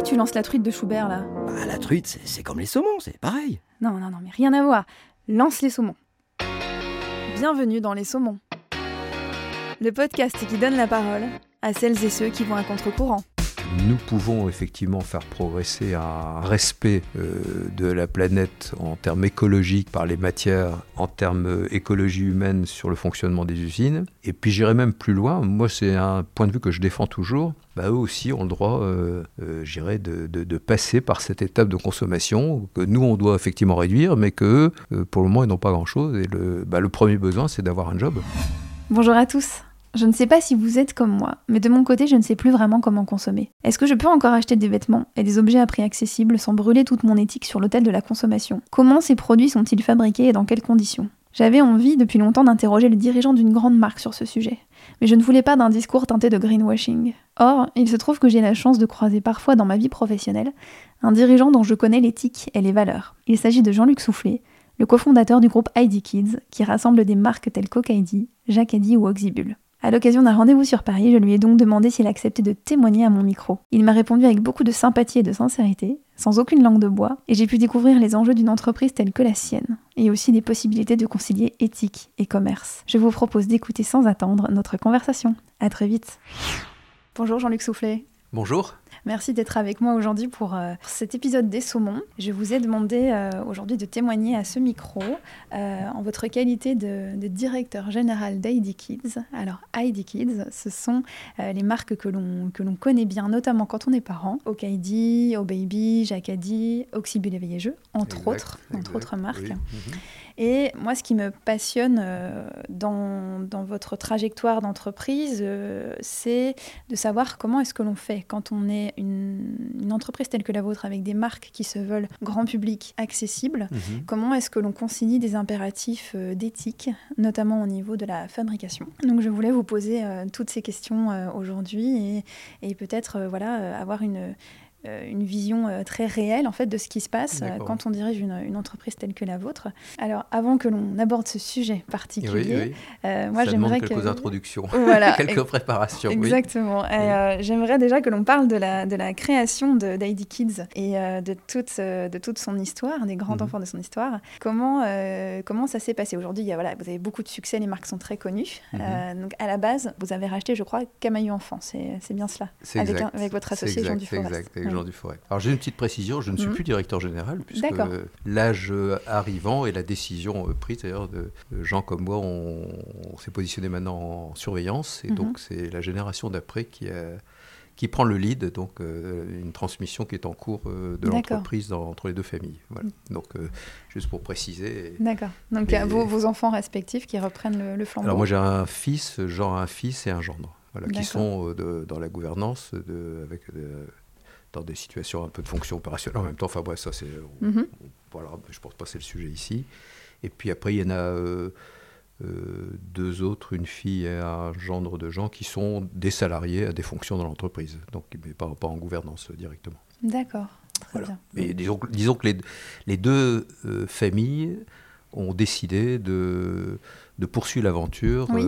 Pourquoi tu lances la truite de Schubert là? Bah, la truite, c'est- c'est comme les saumons, c'est pareil. Non, non, non, mais rien à voir. Lance les saumons. Bienvenue dans Les Saumons. Le podcast qui donne la parole à celles et ceux qui vont à contre-courant. Nous pouvons effectivement faire progresser un respect euh, de la planète en termes écologiques par les matières, en termes euh, écologie humaine sur le fonctionnement des usines. Et puis j'irai même plus loin, moi c'est un point de vue que je défends toujours. Bah, eux aussi ont le droit, euh, euh, j'irais, de, passer par cette étape de consommation que nous on doit effectivement réduire, mais que pour le moment, ils n'ont pas grand-chose. Et bah, le premier besoin, c'est d'avoir un job. Bonjour à tous. Je ne sais pas si vous êtes comme moi, mais de mon côté, je ne sais plus vraiment comment consommer. Est-ce que je peux encore acheter des vêtements et des objets à prix accessible sans brûler toute mon éthique sur l'autel de la consommation? Comment ces produits sont-ils fabriqués et dans quelles conditions? J'avais envie depuis longtemps d'interroger le dirigeant d'une grande marque sur ce sujet, mais je ne voulais pas d'un discours teinté de greenwashing. Or, il se trouve que j'ai la chance de croiser parfois dans ma vie professionnelle un dirigeant dont je connais l'éthique et les valeurs. Il s'agit de Jean-Luc Soufflet, le cofondateur du groupe ID Kids, qui rassemble des marques telles qu'Okaidi, Jacadi ou Oxybul. À l'occasion d'un rendez-vous sur Paris, je lui ai donc demandé s'il acceptait de témoigner à mon micro. Il m'a répondu avec beaucoup de sympathie et de sincérité, sans aucune langue de bois, et j'ai pu découvrir les enjeux d'une entreprise telle que la sienne, et aussi des possibilités de concilier éthique et commerce. Je vous propose d'écouter sans attendre notre conversation. À très vite. Bonjour Jean-Luc Soufflet. Bonjour. Merci d'être avec moi aujourd'hui pour euh, cet épisode des saumons. Je vous ai demandé euh, aujourd'hui de témoigner à ce micro euh, en votre qualité de, de directeur général d'ID Kids. Alors ID Kids, ce sont les marques que l'on que l'on connaît bien, notamment quand on est parent. Okaidi, O Baby, Jacadi, Oxybul Éveillé Jeux, entre Exact, autres, entre autres marques. oui. Mhm. Et moi, ce qui me passionne euh, dans, dans votre trajectoire d'entreprise, euh, c'est de savoir comment est-ce que l'on fait quand on est une, une entreprise telle que la vôtre avec des marques qui se veulent grand public accessibles. Mhm. Comment est-ce que l'on concilie des impératifs euh, d'éthique, notamment au niveau de la fabrication? Donc je voulais vous poser toutes ces questions aujourd'hui et, et peut-être voilà, avoir une, une vision euh, très réelle en fait de ce qui se passe euh, quand on dirige une, une entreprise telle que la vôtre. Alors avant que l'on aborde ce sujet particulier, oui. euh, moi j'aimerais que... quelques introductions, Voilà, quelques préparations. Exactement. Euh, J'aimerais déjà que l'on parle de la, de la création d'ID Kids et euh, de, toute, euh, de toute son histoire, des grands Mhm. enfants de son histoire. Comment, euh, comment ça s'est passé? Aujourd'hui, voilà, vous avez beaucoup de succès, les marques sont très connues. Mhm. Euh, donc à la base, vous avez racheté, je crois, Camailleux Enfant, c'est bien cela avec, exact. un- avec votre associé Jean exact, Jean. Alors j'ai une petite précision, je ne suis Mhm. plus directeur général, puisque euh, l'âge euh, arrivant et la décision euh, prise d'ailleurs de de gens comme moi, on, on s'est positionné maintenant en surveillance, et Mhm. donc c'est la génération d'après qui, a- qui prend le lead, donc euh, une transmission qui est en cours euh, de l'entreprise entre les deux familles. Voilà. Donc euh, juste pour préciser. D'accord. Donc à vos, vos enfants respectifs qui reprennent le, le flambeau. Alors moi j'ai un fils, Jean a un fils et un gendre, voilà, qui sont euh, de- dans la gouvernance de, avec euh, dans des situations un peu de fonction opérationnelle en même temps. Enfin bref, ça c'est Mhm. voilà, je pense pas que c'est le sujet ici. Et puis après il y en a euh, euh, deux autres, une fille et un gendre de gens qui sont des salariés à des fonctions dans l'entreprise, donc mais pas, pas en gouvernance directement. D'accord. Très Voilà. bien. Mais disons, que- disons que les, les deux euh, familles ont décidé de, de poursuivre l'aventure. Oui.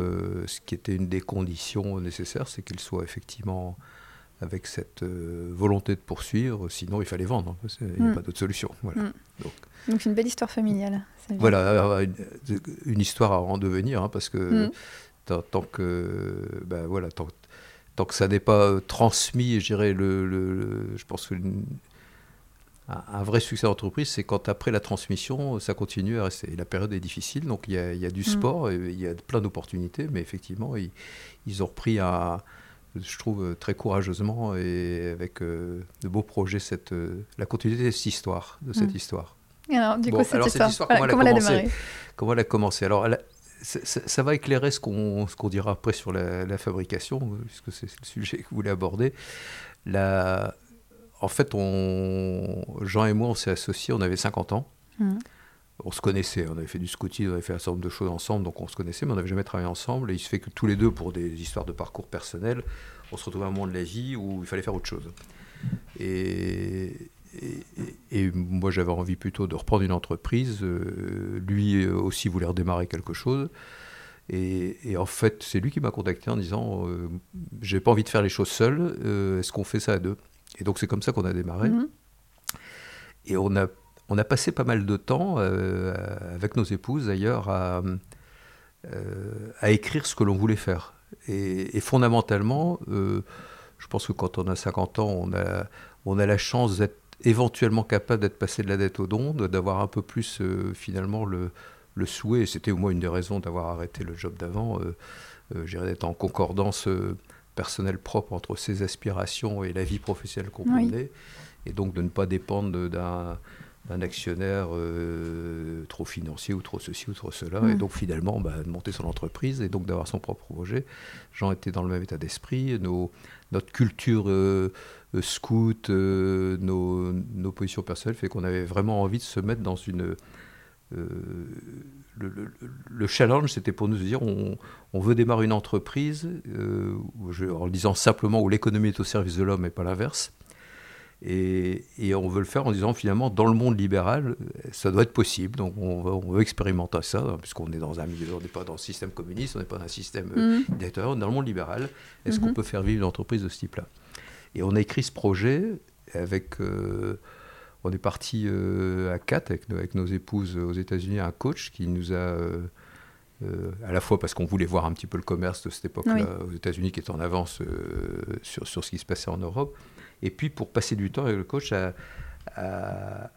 ce qui était une des conditions nécessaires, c'est qu'elles soient effectivement avec cette euh, volonté de poursuivre. Sinon, il fallait vendre. hein, qu'il n'y a Mm. pas d'autre solution. Voilà. Mm. Donc c'est une belle histoire familiale. Voilà, alors, une, une histoire à en devenir, hein, parce que Mm. tant, tant que ben voilà, tant, tant que ça n'est pas euh, transmis, je dirais le, le- le- je pense que un, vrai succès d'entreprise, c'est quand après la transmission, ça continue à rester. Et la période est difficile, donc il y a, il y a du sport, et il y a plein d'opportunités, mais effectivement, ils, ils ont repris un je trouve très courageusement et avec euh, de beaux projets cette, euh, la continuité de cette histoire, de cette Mm. histoire. Alors du Bon, coup, cette alors, cette histoire, voilà, comment elle a commencé Comment elle a commencé Alors, elle a- ça, ça- ça va éclairer ce qu'on qu'on dira après sur la, la fabrication, euh, puisque c'est le sujet que vous voulez aborder. La- en fait, on, Jean et moi, on s'est associés, on avait 50 ans. Mhm. On se connaissait, on avait fait du scouting, on avait fait un certain nombre de choses ensemble, donc on se connaissait, mais on n'avait jamais travaillé ensemble. Et il se fait que tous les deux, pour des histoires de parcours personnels, on se retrouvait à un moment de la vie où il fallait faire autre chose. Et, et, et moi, j'avais envie plutôt de reprendre une entreprise. euh, lui aussi voulait redémarrer quelque chose. Et, et en fait, c'est lui qui m'a contacté en disant euh, J'ai pas envie de faire les choses seul, euh, est-ce qu'on fait ça à deux? Et donc c'est comme ça qu'on a démarré. Mhm. Et on a, on a passé pas mal de temps, euh, avec nos épouses d'ailleurs, à, euh, à écrire ce que l'on voulait faire. Et, et fondamentalement, euh, je pense que quand on a 50 ans, on a, on a la chance d'être éventuellement capable d'être passé de la dette au don, d'avoir un peu plus euh, finalement le, le souhait, c'était au moins une des raisons d'avoir arrêté le job d'avant, euh, euh, d'être en concordance personnelle propre entre ses aspirations et la vie professionnelle qu'on Oui. et donc de ne pas dépendre d'un d'un actionnaire euh, trop financier ou trop ceci ou trop cela, et Mm. donc finalement bah, de monter son entreprise et donc d'avoir son propre projet. Jean était dans le même état d'esprit, nos, notre culture euh, euh, scout, euh, nos, nos positions personnelles fait qu'on avait vraiment envie de se mettre dans une... le, le- le challenge, c'était pour nous de dire on, on veut démarrer une entreprise, je- en disant simplement où l'économie est au service de l'homme et pas l'inverse. Et, et on veut le faire en disant finalement dans le monde libéral, ça doit être possible. Donc on veut, on veut expérimenter ça, hein, puisqu'on est dans un milieu, on n'est pas dans le système communiste, on n'est pas dans un système dictatorial, on est dans le monde libéral. Est-ce qu'on Mhm. peut faire vivre une entreprise de ce type-là? Et on a écrit ce projet avec. euh, on est parti euh, à quatre avec, nos- avec nos épouses aux États-Unis, un coach qui nous a. euh, euh, à la fois parce qu'on voulait voir un petit peu le commerce de cette époque-là Oui. aux États-Unis qui est en avance euh, sur, sur ce qui se passait en Europe, et puis pour passer du temps avec le coach à, à-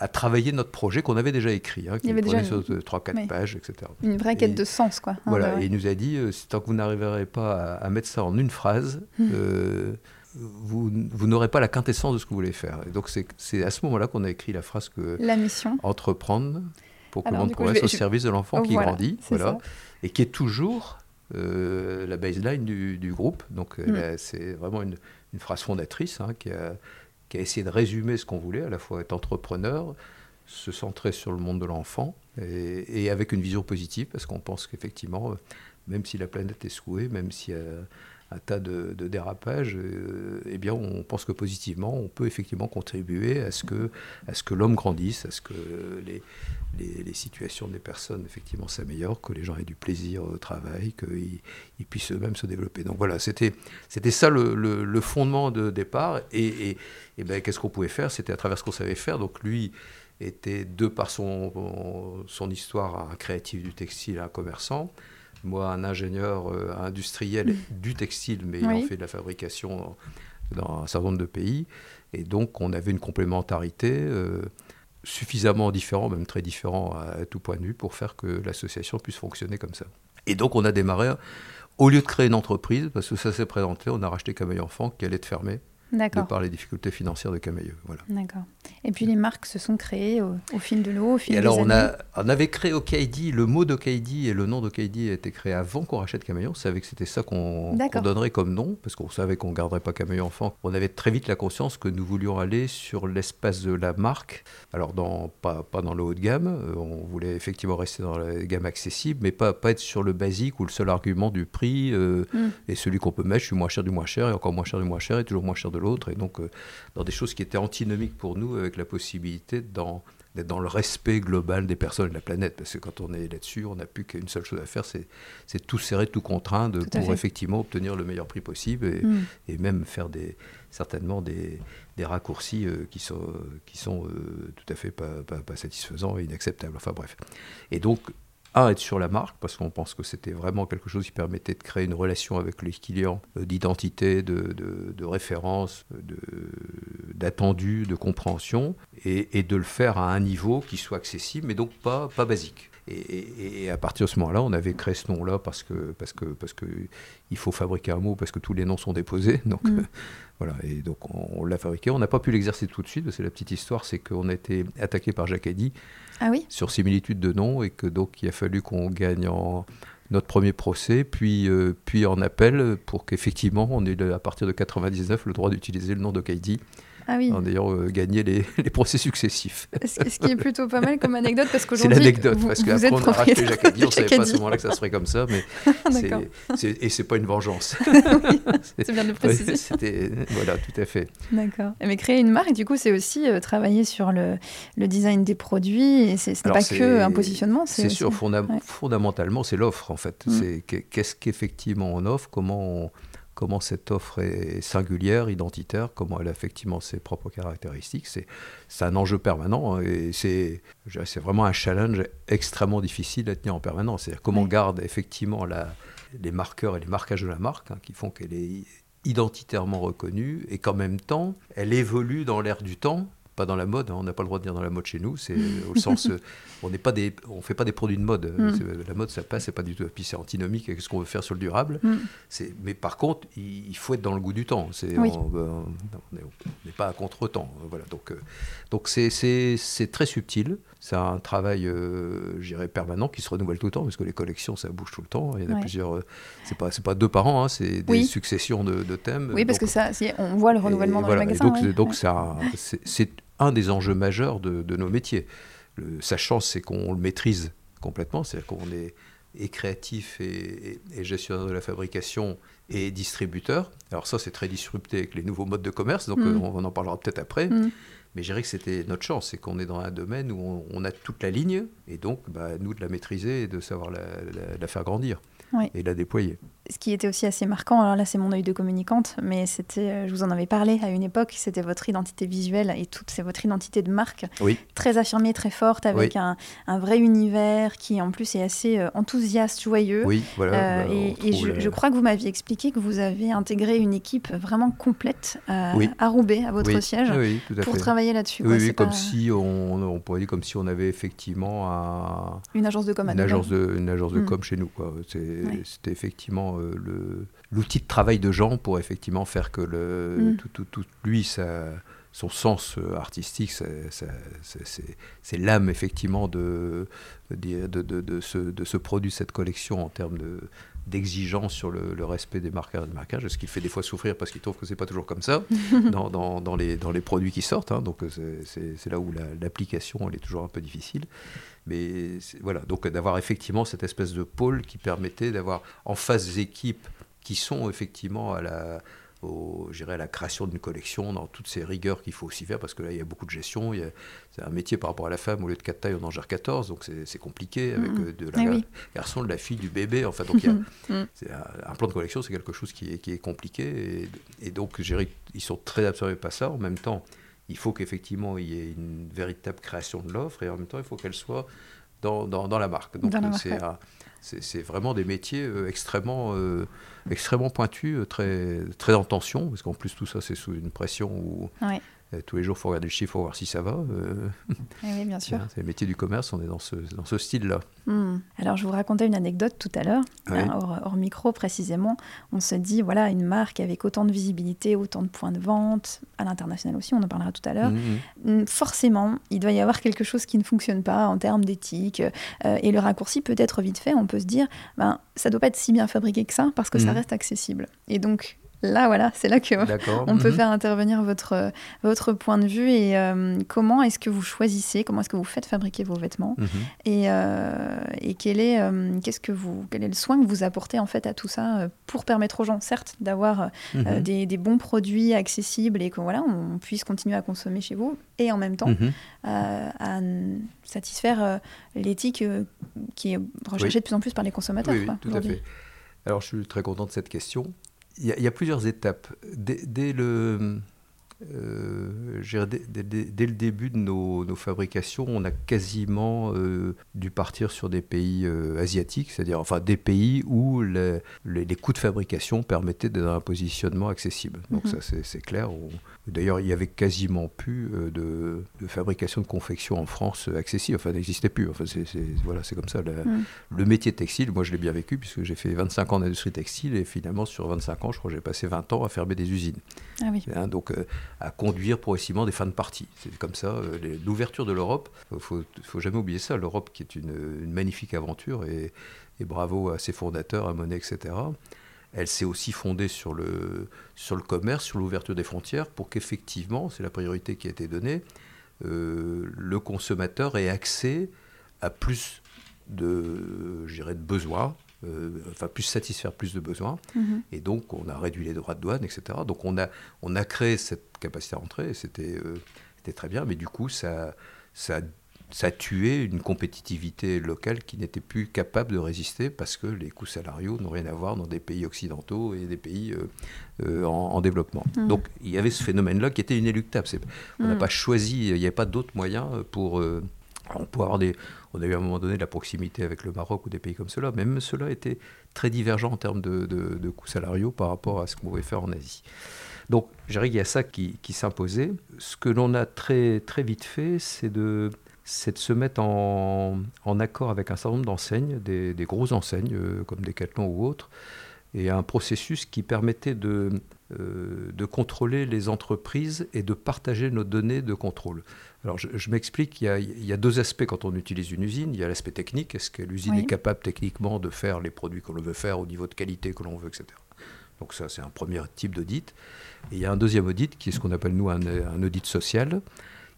à travailler notre projet qu'on avait déjà écrit, hein, qui Il avait déjà sur 3-4 oui. pages, etc. Une vraie quête Et- de sens, quoi. hein, Voilà, bah et il nous a dit, euh, tant que vous n'arriverez pas à, à mettre ça en une phrase, Hmm. euh, vous, vous n'aurez pas la quintessence de ce que vous voulez faire. Et donc c'est- à ce moment-là qu'on a écrit la phrase que La mission. entreprendre pour que le monde progresse au je- service de l'enfant Oh, qui voilà, grandit, voilà, ça. et qui est toujours euh, la baseline du, du groupe. Donc elle Mm. a- c'est vraiment une, une phrase fondatrice hein, qui, a, essayé de résumer ce qu'on voulait, à la fois être entrepreneur, se centrer sur le monde de l'enfant, et, avec une vision positive, parce qu'on pense qu'effectivement, euh, même si la planète est secouée, même a un tas de, dérapages, euh, eh bien, on pense que positivement, on peut effectivement contribuer à ce que, l'homme grandisse, à ce que les, situations des personnes effectivement s'améliorent, que les gens aient du plaisir au travail, qu'ils ils puissent eux-mêmes se développer. Donc voilà, c'était ça le, fondement de départ. Et ben, qu'est-ce qu'on pouvait faire? C'était à travers ce qu'on savait faire. Donc lui était, de par son, son histoire, un créatif du textile, un commerçant. Moi, un ingénieur euh, industriel du textile, mais ayant Oui. fait de la fabrication dans un certain nombre de pays. Et donc, on avait une complémentarité euh, suffisamment différent, même très différent à, à tout point de vue, pour faire que l'association puisse fonctionner comme ça. Et donc, on a démarré, au lieu de créer une entreprise, parce que ça s'est présenté, on a racheté Camille Enfant, qui allait être fermée, de par les difficultés financières de Camailleux. Voilà. D'accord. Et puis les marques se sont créées au, au fil de l'eau, au fil Et des alors, on, a, on avait créé Okaidi, le mot d'Okaidi et le nom d'Okaidi a été créé avant qu'on rachète Camaillon. On savait que c'était ça qu'on donnerait comme nom, parce qu'on savait qu'on ne garderait pas Camaillon enfant. On avait très vite la conscience que nous voulions aller sur l'espace de la marque. Alors, dans, pas, pas dans le haut de gamme, euh, on voulait effectivement rester dans la gamme accessible, mais pas, pas être sur le basique où le seul argument du prix euh, Mm. est celui qu'on peut mettre, je suis moins cher du moins cher, et encore moins cher du moins cher, et toujours moins cher de l'autre. Et donc, euh, dans des choses qui étaient antinomiques pour nous, avec la possibilité d'être dans le respect global des personnes et de la planète. Parce que quand on est là-dessus, on n'a plus qu'une seule chose à faire, c'est c'est tout serrer, tout contraindre Tout pour fait. effectivement obtenir le meilleur prix possible et, Mm. et même faire des, certainement des, des raccourcis euh, qui sont, qui sont euh, tout à fait pas, pas, pas satisfaisants et inacceptables. Enfin bref. Et donc, un, être sur la marque, parce qu'on pense que c'était vraiment quelque chose qui permettait de créer une relation avec les clients, euh, d'identité, de, référence, d'attendu, de, compréhension, et, et de le faire à un niveau qui soit accessible, mais donc pas basique. Et, et- et à partir de ce moment-là, on avait créé ce nom-là parce que, parce que, parce que il faut fabriquer un mot, parce que tous les noms sont déposés. Donc, Mm. euh, voilà, et donc on, on l'a fabriqué. On n'a pas pu l'exercer tout de suite, parce que la petite histoire, c'est qu'on a été attaqué par Jacques Eddy Ah oui? sur similitude de noms, et que donc il a fallu qu'on gagne en notre premier procès, puis, euh, puis en appel, pour qu'effectivement on ait à partir de 99 le droit d'utiliser le nom de Kaidi, Ah oui. en ayant euh, gagné les, les procès successifs. Ce qui est plutôt pas mal comme anecdote parce C'est qu'aujourd'hui l'anecdote, vous, parce qu'après êtes on a racheté on de savait pas à ce moment-là que ça serait comme ça, mais c'est- D'accord. c'est- et c'est pas une vengeance. C'est bien de préciser. C'était voilà, tout à fait. D'accord. Mais créer une marque, du coup, c'est aussi euh, travailler sur le, le design des produits. Et c'est- ce n'est pas c'est- que un positionnement. C'est sûr, aussi- fonda- ouais. fondamentalement, c'est l'offre en fait. Mm. C'est que- qu'est-ce qu'effectivement on offre, comment on, comment cette offre est singulière, identitaire, comment elle a effectivement ses propres caractéristiques. C'est, un enjeu permanent hein, et c'est, vraiment un challenge extrêmement difficile à tenir en permanence. C'est-à-dire comment on garde effectivement la, les marqueurs et les marquages de la marque hein, qui font qu'elle est identitairement reconnue et qu'en même temps, elle évolue dans l'air du temps pas dans la mode, hein. on n'a pas le droit de dire dans la mode chez nous, c'est au sens, euh, on n'est pas des, on fait pas des produits de mode. Mm. La mode, ça passe, c'est pas du tout. Puis c'est antinomique avec ce qu'on veut faire sur le durable. Mm. C'est, mais par contre, il, faut être dans le goût du temps. C'est, on n'est pas à contre-temps. Voilà. Donc, euh, donc c'est, c'est, très subtil. C'est un travail, euh, j'irais, permanent qui se renouvelle tout le temps, parce que les collections, ça bouge tout le temps. Il y en a plusieurs. Euh, c'est pas, c'est pas deux par an, hein, c'est des successions de, thèmes. Oui, parce que ça, on voit le renouvellement dans les magasins. Donc, donc ça, c'est, un des enjeux majeurs de, nos métiers. Le, sa chance, c'est qu'on le maîtrise complètement, c'est-à-dire qu'on est, créatif et, gestionnaire de la fabrication et distributeur. Alors ça, c'est très disrupté avec les nouveaux modes de commerce, donc mm. euh, on, en parlera peut-être après. Mm. Mais je dirais que c'était notre chance, c'est qu'on est dans un domaine où on, a toute la ligne, et donc bah, nous de la maîtriser et de savoir la faire grandir et la déployer. Ce qui était aussi assez marquant, alors là c'est mon œil de communicante, mais c'était, euh, je vous en avais parlé à une époque, c'était votre identité visuelle et toute, c'est votre identité de marque, oui. très affirmée, très forte, avec un, un, vrai univers qui en plus est assez euh, enthousiaste, joyeux. Oui, voilà. Euh, bah, et, je, crois que vous m'aviez expliqué que vous avez intégré une équipe vraiment complète à, à Roubaix, à votre siège, pour travailler là-dessus. Oui, comme si on, on, pourrait dire comme si on avait effectivement un, une agence de com, une agence de, une agence de hmm. chez nous. C'était effectivement l'outil de travail de Jean pour effectivement faire que le, mm. tout, tout, lui, son sens euh, artistique, c'est l'âme effectivement de, de, de, de, ce, de ce produit, cette collection en termes de d'exigence sur le, respect des marquages de marquage, ce qui fait des fois souffrir parce qu'il trouve que c'est pas toujours comme ça dans, dans, dans, les, dans les produits qui sortent. Hein. donc c'est là où l'application elle est toujours un peu difficile. Mais voilà, donc d'avoir effectivement cette espèce de pôle qui permettait d'avoir en face des équipes qui sont effectivement à la, au, à la création d'une collection dans toutes ces rigueurs qu'il faut aussi faire, parce que là, il y a beaucoup de gestion. C'est un métier par rapport à la femme, au lieu de 4 tailles, on en gère 14, donc c'est compliqué avec mm. euh, de la eh garçon, de la fille, du bébé. Enfin, donc il y a, mm. un, plan de collection, c'est quelque chose qui est, qui est compliqué. Et, et donc, ils sont très absorbés par ça. En même temps, il faut qu'effectivement il y ait une véritable création de l'offre et en même temps il faut qu'elle soit dans, dans, la marque. Donc c'est vraiment des métiers euh, extrêmement, euh, extrêmement pointus, euh, très, très en tension, parce qu'en plus tout ça c'est sous une pression où euh, tous les jours, il faut regarder le chiffre, pour voir si ça va. Euh. Eh oui, bien sûr. C'est le métier du commerce, on est dans ce, dans ce style-là. Hmm. Alors, je vous racontais une anecdote tout à l'heure, hein, hors, micro précisément. On se dit, voilà, une marque avec autant de visibilité, autant de points de vente, à l'international aussi, on en parlera tout à l'heure. Mhm. Hmm, forcément, il doit y avoir quelque chose qui ne fonctionne pas en termes d'éthique. Euh, et le raccourci peut être vite fait. On peut se dire, ben, ça ne doit pas être si bien fabriqué que ça, parce que ça mhm. reste accessible. Et donc, Là, voilà, c'est là que on peut mhm. faire intervenir votre, votre point de vue et euh, comment est-ce que vous choisissez, comment est-ce que vous faites fabriquer vos vêtements mhm. et, euh, et, quel, est, euh, qu'est-ce que vous, quel est le soin que vous apportez en fait à tout ça pour permettre aux gens, certes, d'avoir mhm. des, des, bons produits accessibles et que voilà, on puisse continuer à consommer chez vous et en même temps à satisfaire l'éthique qui est recherchée de plus en plus par les consommateurs. Oui, tout à fait. Alors, je suis très content de cette question il y, a plusieurs étapes. Dès, le, euh, dès, le début de nos, fabrications, on a quasiment euh, dû partir sur des pays euh, asiatiques, c'est-à-dire enfin des pays où les, coûts de fabrication permettaient d'être un positionnement accessible. Donc mhm. ça c'est clair. D'ailleurs, il n'y avait quasiment plus euh, de, fabrication de confection en France accessible. Enfin, n'existait plus. Enfin, c'est, voilà, c'est comme ça. Mm. Le métier textile, moi, je l'ai bien vécu puisque j'ai fait 25 ans d'industrie textile et finalement, sur 25 ans, je crois que j'ai passé 20 ans à fermer des usines. Ah oui. Hein, donc, euh, à conduire progressivement des fins de partie. C'est comme ça. Euh, l'ouverture de l'Europe, il ne faut, faut, jamais oublier ça. L'Europe, qui est une, magnifique aventure et, et, bravo à ses fondateurs, à Monet, etc elle s'est aussi fondée sur le, sur le commerce, sur l'ouverture des frontières, pour qu'effectivement, c'est la priorité qui a été donnée, euh, le consommateur ait accès à plus de, de besoins, euh, enfin plus satisfaire plus de besoins. Mhm. Et donc on a réduit les droits de douane, etc. Donc on a, on a créé cette capacité à rentrer, c'était euh, très bien, mais du coup ça, ça ça tué une compétitivité locale qui n'était plus capable de résister parce que les coûts salariaux n'ont rien à voir dans des pays occidentaux et des pays en, développement. Mmh. Donc il y avait ce phénomène-là qui était inéluctable. On n'a mmh. pas choisi, il n'y avait pas d'autres moyens pour... on peut avoir des, on a eu à un moment donné de la proximité avec le Maroc ou des pays comme cela, mais même cela était très divergent en termes de, coûts salariaux par rapport à ce qu'on pouvait faire en Asie. Donc, je dirais qu'il y a ça qui, s'imposait. Ce que l'on a très, très vite fait, c'est de, se mettre en, accord avec un certain nombre d'enseignes, des, grosses enseignes euh, comme Decathlon ou autres, et un processus qui permettait de, euh, de contrôler les entreprises et de partager nos données de contrôle. Alors je, m'explique, il, y a deux aspects quand on utilise une usine. Il y a l'aspect technique, est-ce que l'usine est capable techniquement de faire les produits qu'on veut faire au niveau de qualité que l'on veut, etc. Donc ça, c'est un premier type d'audit. Et il y a un deuxième audit qui est ce qu'on appelle nous un audit social,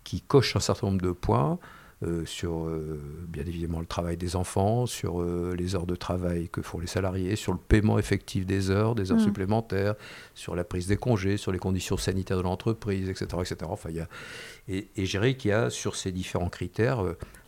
qui coche un certain nombre de points euh, sur euh, bien évidemment le travail des enfants, sur euh, les heures de travail que font les salariés, sur le paiement effectif des heures, des heures mm. supplémentaires, sur la prise des congés, sur les conditions sanitaires de l'entreprise, etc., etc. Enfin, il y a, et, et je dirais qu'il y a sur ces différents critères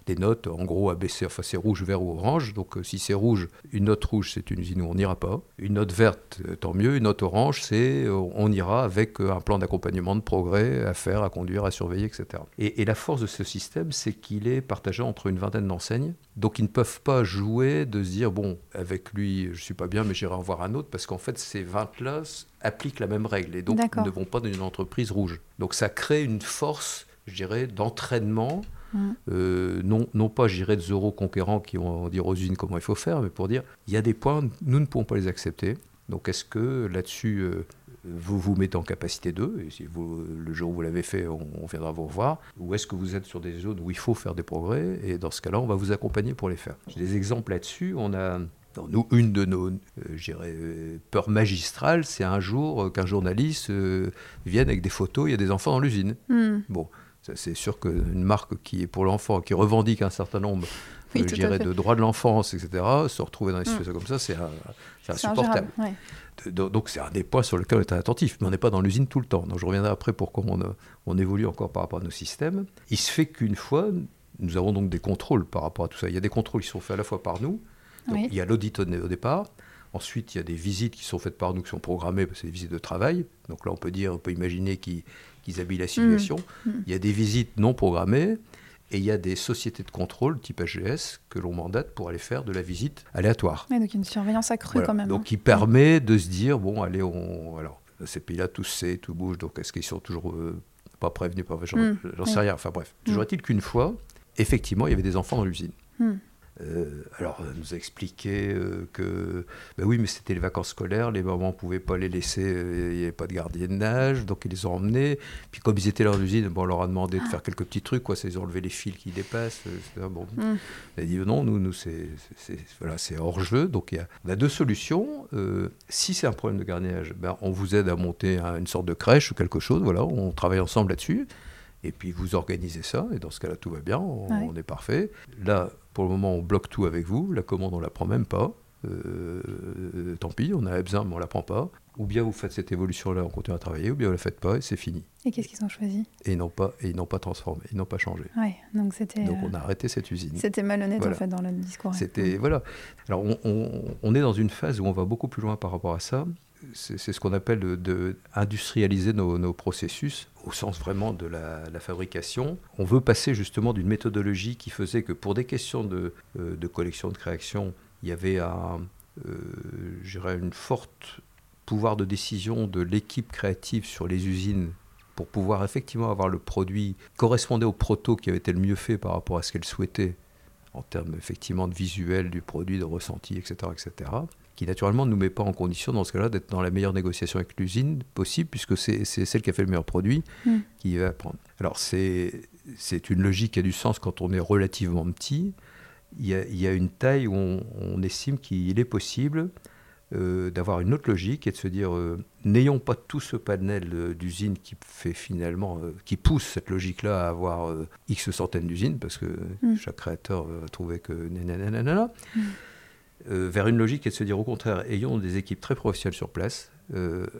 des notes, en gros, ABC, enfin c'est rouge, vert ou orange. Donc euh, si c'est rouge, une note rouge, c'est une usine où on n'ira pas. Une note verte, euh, tant mieux. Une note orange, c'est euh, on ira avec un plan d'accompagnement de progrès à faire, à conduire, à surveiller, etc. Et, la force de ce système, c'est qu'il est partagé entre une vingtaine d'enseignes. Donc ils ne peuvent pas jouer de se dire, bon, avec lui, je ne suis pas bien, mais j'irai en voir un autre, parce qu'en fait, ces 20-là appliquent la même règle et donc ne vont pas dans une entreprise rouge. Donc ça crée une force, je dirais, d'entraînement euh, non, non pas, j'irai de euros conquérants qui vont dire aux usines comment il faut faire, mais pour dire, il y a des points, nous ne pouvons pas les accepter. Donc est-ce que là-dessus, euh, vous vous mettez en capacité d'eux, et si vous, le jour où vous l'avez fait, on, viendra vous revoir, ou est-ce que vous êtes sur des zones où il faut faire des progrès, et dans ce cas-là, on va vous accompagner pour les faire. J'ai des exemples là-dessus, on a... nous, une de nos euh, peurs magistrales, c'est un jour qu'un journaliste vienne avec des photos, il y a des enfants dans l'usine. Hmm. Bon, c'est sûr qu'une marque qui est pour l'enfant, qui revendique un certain nombre euh, je dirais, de droits de l'enfance, etc., se retrouver dans des mm. situations comme ça, c'est insupportable. Donc c'est un des points sur lesquels on est attentif, mais on n'est pas dans l'usine tout le temps. Donc je reviendrai après pour comment on, on, évolue encore par rapport à nos systèmes. Il se fait qu'une fois, nous avons donc des contrôles par rapport à tout ça. Il y a des contrôles qui sont faits à la fois par nous, il y a l'audit au, départ, Ensuite, il y a des visites qui sont faites par nous, qui sont programmées, parce que c'est des visites de travail. Donc là, on peut dire, on peut imaginer qu'ils habillent la situation. Mm. Mm. Il y a des visites non programmées et il y a des sociétés de contrôle type HGS que l'on mandate pour aller faire de la visite aléatoire. donc une surveillance accrue quand même. Donc hein. qui permet de se dire bon allez on alors ces pays-là tous c'est tout bouge donc est-ce qu'ils sont toujours euh, pas prévenus pas j'en mm. sais rien enfin bref toujours est-il qu'une fois effectivement il y avait des enfants dans l'usine. Euh, alors, elle nous a expliqué euh, que, ben oui, mais c'était les vacances scolaires, les mamans ne pouvaient pas les laisser, euh, il n'y avait pas de gardien de nage, donc ils les ont emmenés. Puis comme ils étaient dans l'usine, bon, on leur a demandé de faire quelques petits trucs, quoi, ils ont enlevé les fils qui dépassent. Bon. Mm. Elle a dit non, nous, nous c'est voilà, hors jeu. Donc il y a, on a deux solutions. si c'est un problème de gardiennage, ben, on vous aide à monter une sorte de crèche ou quelque chose, voilà, on travaille ensemble là-dessus. Et puis vous organisez ça, et dans ce cas-là, tout va bien, on, est parfait. Là, pour le moment, on bloque tout avec vous. La commande, on ne la prend même pas. Euh, tant pis, on a besoin, mais on ne la prend pas. Ou bien vous faites cette évolution-là, on continue à travailler, ou bien vous ne la faites pas et c'est fini. Et qu'est-ce qu'ils ont choisi? Et ils n'ont pas, et ils n'ont pas transformé, ils n'ont pas changé. Ouais, donc c'était. Donc on a arrêté cette usine. C'était malhonnête en fait dans le discours. C'était voilà. Alors on, est dans une phase où on va beaucoup plus loin par rapport à ça. C'est ce qu'on appelle de, industrialiser nos, processus au sens vraiment de la, fabrication. On veut passer justement d'une méthodologie qui faisait que pour des questions de, euh, collection, de création, il y avait un, euh, une forte pouvoir de décision de l'équipe créative sur les usines pour pouvoir effectivement avoir le produit correspondait au proto qui avait été le mieux fait par rapport à ce qu'elle souhaitait en termes effectivement de visuel du produit, de ressenti, etc., etc., qui naturellement ne nous met pas en condition dans ce cas-là d'être dans la meilleure négociation avec l'usine possible, puisque c'est celle qui a fait le meilleur produit mm. qui va prendre. Alors c'est une logique qui a du sens quand on est relativement petit. Il y a, il y a une taille où on, on estime qu'il est possible euh, d'avoir une autre logique et de se dire euh, n'ayons pas tout ce panel euh, d'usines qui fait finalement qui pousse cette logique-là à avoir x centaines d'usines parce que mm. chaque créateur va trouver que nanana, mm. vers une logique et de se dire au contraire ayons des équipes très professionnelles sur place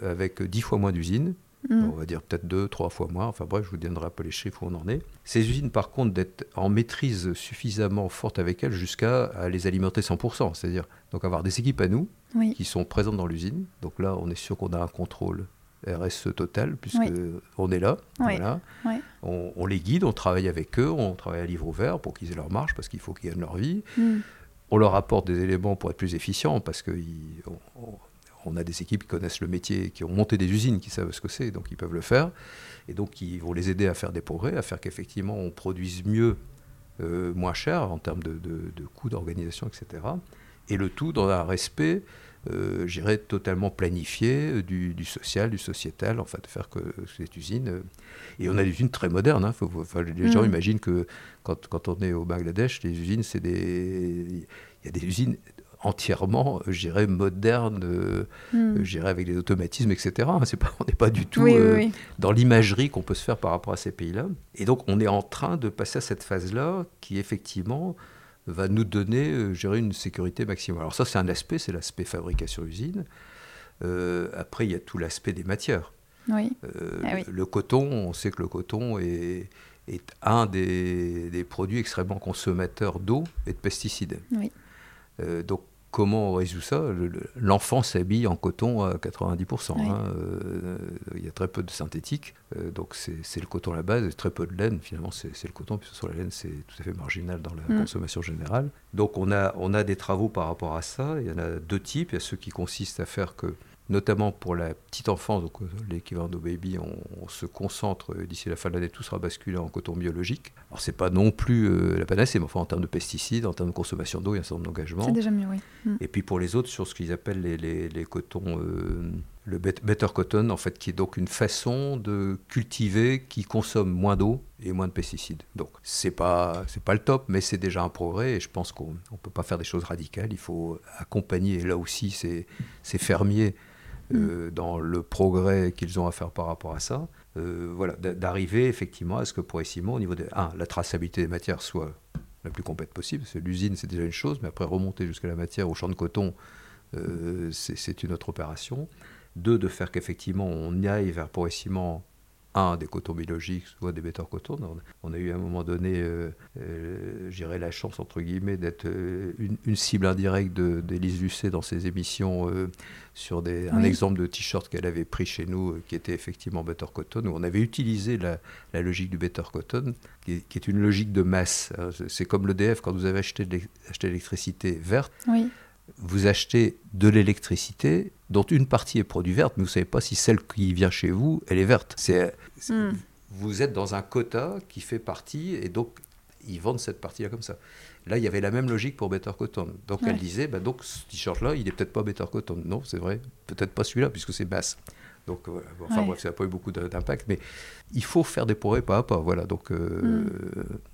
avec dix fois moins d'usines Mm. On va dire peut-être deux, trois fois moins. Enfin bref, je vous donnerai un peu les chiffres où on en est. Ces usines, par contre, d'être en maîtrise suffisamment forte avec elles jusqu'à les alimenter 100%. C'est-à-dire donc avoir des équipes à nous Oui. qui sont présentes dans l'usine. Donc là, on est sûr qu'on a un contrôle RSE total puisque Oui. on est là. Oui. Voilà. Oui. On, on les guide, on travaille avec eux, on travaille à livre ouvert pour qu'ils aient leur marge parce qu'il faut qu'ils gagnent leur vie. Mm. On leur apporte des éléments pour être plus efficients parce qu'on on, on a des équipes qui connaissent le métier, qui ont monté des usines, qui savent ce que c'est, donc ils peuvent le faire. Et donc ils vont les aider à faire des progrès, à faire qu'effectivement on produise mieux, euh, moins cher en termes de coûts d'organisation, etc. Et le tout dans un respect, euh, je dirais, totalement planifié euh, du, du social, du sociétal, enfin de faire que cette usine. euh, et on a des usines très modernes. hein, faut- enfin, les gens Mm. imaginent que quand, quand on est au Bangladesh, les usines, c'est des. Il y a des usines entièrement, euh, modernes, euh, Mm. je dirais, avec des automatismes, etc. hein, C'est pas, on n'est pas du tout Oui, oui, oui. dans l'imagerie qu'on peut se faire par rapport à ces pays-là. Et donc, on est en train de passer à cette phase-là qui, effectivement, va nous donner, euh, je dirais, une sécurité maximale. Alors ça, c'est un aspect, c'est l'aspect fabrication usine. Euh, après, il y a tout l'aspect des matières. Oui. Euh, Ah oui. Le coton, on sait que le coton est, est un des, des produits extrêmement consommateurs d'eau et de pesticides. Oui. Euh, donc, comment on résout ça Le- le- L'enfant s'habille en coton à 90%. Oui. hein, euh, il y a très peu de synthétique. euh, donc, c'est le coton à la base et très peu de laine. Finalement, c'est c'est le coton, puisque sur la laine, c'est tout à fait marginal dans la Mm. consommation générale. Donc, on a, on a des travaux par rapport à ça. Il y en a deux types. Il y a ceux qui consistent à faire que notamment pour la petite enfance, donc euh, l'équivalent de baby, on, on se concentre euh, d'ici la fin de l'année, tout sera basculé en coton biologique. Alors c'est pas non plus euh, la panacée, mais enfin en termes de pesticides, en termes de consommation d'eau, il y a un certain nombre d'engagements. C'est déjà mieux, oui. Mm. Et puis pour les autres, sur ce qu'ils appellent les, les, les cotons, euh, le bet- better cotton, en fait, qui est donc une façon de cultiver qui consomme moins d'eau et moins de pesticides. Donc c'est pas c'est pas le top, mais c'est déjà un progrès. Et je pense qu'on ne peut pas faire des choses radicales. Il faut accompagner là aussi ces fermiers euh, dans le progrès qu'ils ont à faire par rapport à ça. Euh, voilà, d'a- d'arriver effectivement à ce que progressivement, au niveau de un, la traçabilité des matières soit la plus complète possible. Parce que L'usine, c'est déjà une chose, mais après remonter jusqu'à la matière, au champ de coton, euh, c'est une autre opération. Deux, de faire qu'effectivement on y aille vers progressivement un des cotons biologiques, soit des better cotton. On, on a eu à un moment donné, euh, euh, je dirais la chance entre guillemets d'être euh, une, une cible indirecte d'Élise Lucet dans ses émissions euh, sur des, un exemple de t-shirt qu'elle avait pris chez nous, qui était effectivement better cotton, où on avait utilisé la, la logique du better cotton, qui est, qui est une logique de masse. hein. C'est- comme l'EDF, quand vous avez acheté de l'électricité verte, Oui. Vous achetez de l'électricité dont une partie est produite verte, mais vous ne savez pas si celle qui vient chez vous, elle est verte. C'est, c'est- Mm. Vous êtes dans un quota qui fait partie, et donc ils vendent cette partie-là comme ça. Là, il y avait la même logique pour Better Cotton. Donc Ouais. elle disait, bah, donc ce t-shirt-là, il n'est peut-être pas Better Cotton. Non, c'est vrai, peut-être pas celui-là, puisque c'est basse. Donc, euh, enfin Ouais. bref, ça n'a pas eu beaucoup d'impact, mais il faut faire des progrès pas à pas. Voilà, donc, euh,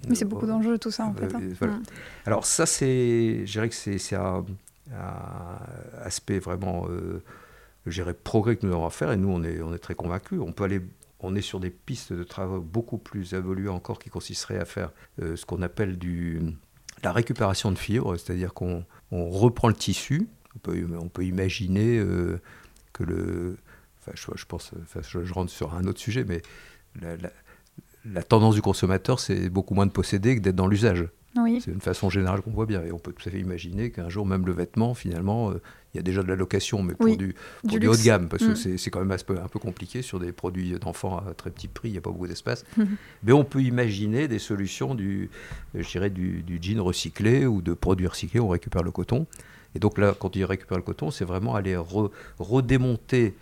Mais c'est beaucoup euh, d'enjeux, tout ça, en fait. hein. euh, voilà. Mm. alors ça, c'est, je dirais que c'est, c'est un, un aspect vraiment, euh, je progrès que nous avons à faire, et nous, on est, très convaincus. On peut aller, on est sur des pistes de travail beaucoup plus évoluées encore, qui consisteraient à faire euh, ce qu'on appelle la récupération de fibres, c'est-à-dire qu'on on reprend le tissu. On peut, imaginer euh, que le, enfin, je, pense, je, rentre sur un autre sujet, mais la tendance du consommateur, c'est beaucoup moins de posséder que d'être dans l'usage. Oui. C'est une façon générale qu'on voit bien. Et on peut tout à fait imaginer qu'un jour, même le vêtement, finalement, euh, il y a déjà de la location, mais pour Oui, du, pour du du haut de gamme, parce que Mm. c'est- quand même un peu, un peu compliqué sur des produits d'enfants à très petit prix, il n'y a pas beaucoup d'espace. Mhm. Mais on peut imaginer des solutions du, euh, je dirais, du, du jean recyclé ou de produits recyclés, on récupère le coton. Et donc là, quand il récupère le coton, c'est vraiment aller re- redémonter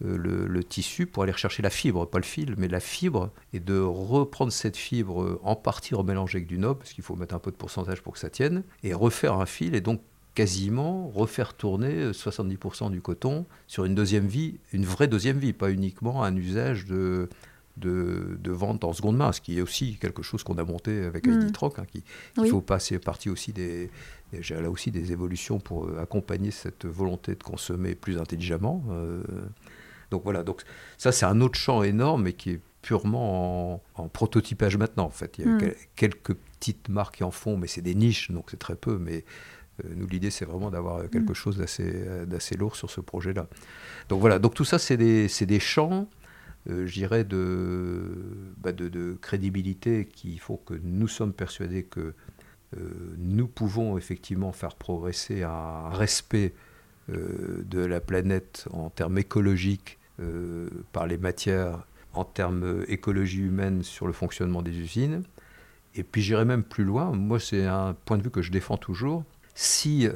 le, le tissu pour aller rechercher la fibre, pas le fil, mais la fibre, et de reprendre cette fibre euh, en partie remélangée avec du noble, parce qu'il faut mettre un peu de pourcentage pour que ça tienne, et refaire un fil, et donc quasiment refaire tourner euh, 70% du coton sur une deuxième vie, une vraie deuxième vie, pas uniquement un usage de, de, de vente en seconde main, ce qui est aussi quelque chose qu'on a monté avec Mm. ID Troc, hein, qui, il Oui. faut passer partie aussi des, là aussi des évolutions pour euh, accompagner cette volonté de consommer plus intelligemment. euh. Donc voilà, donc ça c'est un autre champ énorme mais qui est purement en, en prototypage maintenant en fait. Il y a Mm. quel- quelques petites marques qui en font, mais c'est des niches, donc c'est très peu. Mais euh, nous l'idée c'est vraiment d'avoir euh, quelque Mm. chose d'assez euh, d'assez lourd sur ce projet-là. Donc voilà, donc tout ça c'est des, des champs euh, j'irais, de, bah, de, de, crédibilité qui font que nous sommes persuadés que euh, nous pouvons effectivement faire progresser un respect euh, de la planète en termes écologiques par les matières, en termes écologie humaine sur le fonctionnement des usines. Et puis j'irais même plus loin, moi c'est un point de vue que je défends toujours, si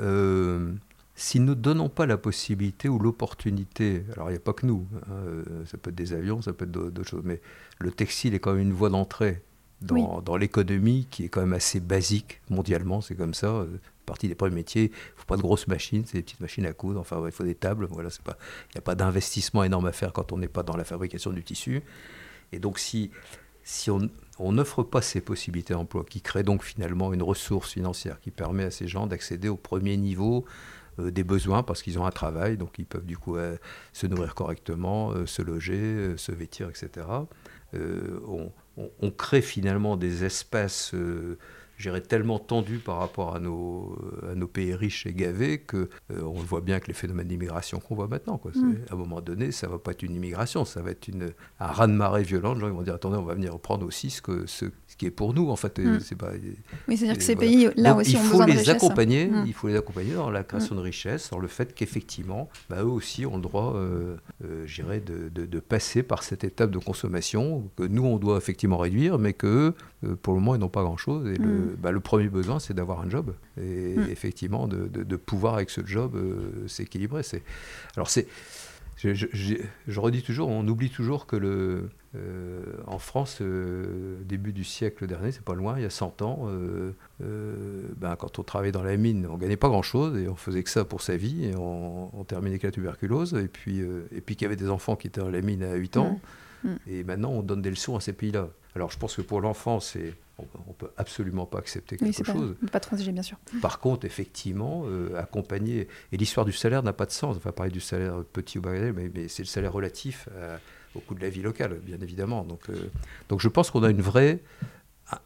si nous ne donnons pas la possibilité ou l'opportunité, alors il n'y a pas que nous, hein, ça peut être des avions, ça peut être d'autres choses, mais le textile est quand même une voie d'entrée dans, dans l'économie qui est quand même assez basique mondialement, c'est comme ça. Euh, partie des premiers métiers, il ne faut pas de grosses machines, c'est des petites machines à coudre, enfin il faut des tables, voilà, il n'y a pas d'investissement énorme à faire quand on n'est pas dans la fabrication du tissu. Et donc si, si on n'offre pas ces possibilités d'emploi, qui créent donc finalement une ressource financière qui permet à ces gens d'accéder au premier niveau euh, des besoins parce qu'ils ont un travail, donc ils peuvent du coup euh, se nourrir correctement, se loger, se vêtir, etc. on, on, crée finalement des espaces, euh, j'irais tellement tendus par rapport à nos, à nos pays riches et gavés que euh, on voit bien que les phénomènes d'immigration qu'on voit maintenant. Quoi. Mm. À un moment donné, ça va pas être une immigration, ça va être une, un raz-de-marée violent. Les gens vont dire attendez, on va venir prendre aussi ce, que, ce, qui est pour nous. En fait, mm. c'est pas. Oui, c'est-à-dire que ces pays là aussi il ont faut besoin les de richesse. accompagner. Mm. Il faut les accompagner dans la création de richesse, dans le fait qu'effectivement, bah, eux aussi ont le droit, euh, euh, j'irais, de, de, de, passer par cette étape de consommation que nous on doit effectivement réduire, mais que euh, pour le moment ils n'ont pas grand-chose. Et le, bah, le premier besoin, c'est d'avoir un job et effectivement de, de, pouvoir avec ce job euh, s'équilibrer. C'est alors c'est je, je, je, je, redis toujours, on oublie toujours que le, euh, en France, euh, début du siècle dernier, c'est pas loin, il y a 100 ans, euh, ben, quand on travaillait dans la mine, on gagnait pas grand-chose et on faisait que ça pour sa vie et on, on terminait avec la tuberculose. Et puis, et puis qu'il y avait des enfants qui étaient dans la mine à 8 ans. Mmh. Mmh. Et maintenant, on donne des leçons à ces pays-là. Alors, je pense que pour l'enfant, c'est on ne peut absolument pas accepter quelque oui, chose. Pas, pas transiger, bien sûr. Par contre, effectivement, euh, accompagner. Et l'histoire du salaire n'a pas de sens. Enfin, parler du salaire petit ou bagatelle, mais, mais c'est le salaire relatif à, au coût de la vie locale, bien évidemment. Donc, euh, donc je pense qu'on a une vraie,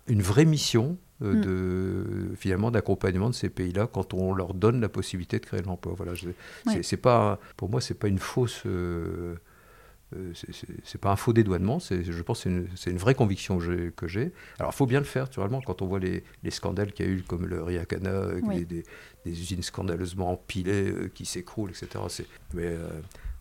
une vraie mission euh, mm. de, finalement d'accompagnement de ces pays-là quand on leur donne la possibilité de créer de l'emploi. Voilà, c'est pas, pour moi, c'est pas une fausse. Euh, euh, c'est pas un faux dédouanement, je pense que c'est une, une, vraie conviction que j'ai. Alors il faut bien le faire, naturellement, quand on voit les, les scandales qu'il y a eu, comme le Riakana, avec oui. des, des, des, usines scandaleusement empilées euh, qui s'écroulent, etc. Mais euh,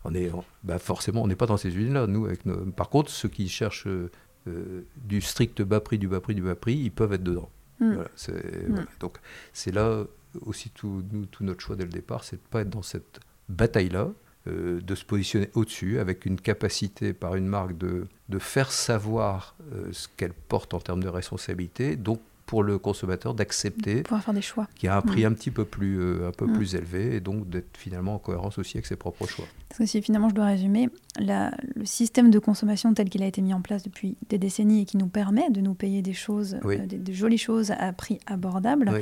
on est, on, bah forcément, on n'est pas dans ces usines-là. Nous, avec nos, par contre, ceux qui cherchent euh, du strict bas prix, du bas prix, du bas prix, ils peuvent être dedans. Mm. Voilà, mm. voilà. Donc c'est là aussi tout, nous, tout notre choix dès le départ, c'est de ne pas être dans cette bataille-là, euh, de se positionner au-dessus avec une capacité par une marque de, de faire savoir euh, ce qu'elle porte en termes de responsabilité, donc pour le consommateur d'accepter qu'il y a un prix mmh. un petit peu plus, euh, un peu mmh. plus élevé et donc d'être finalement en cohérence aussi avec ses propres choix. Parce que si finalement je dois résumer, la, le système de consommation tel qu'il a été mis en place depuis des décennies et qui nous permet de nous payer des choses, oui. euh, des, des, jolies choses à prix abordable, oui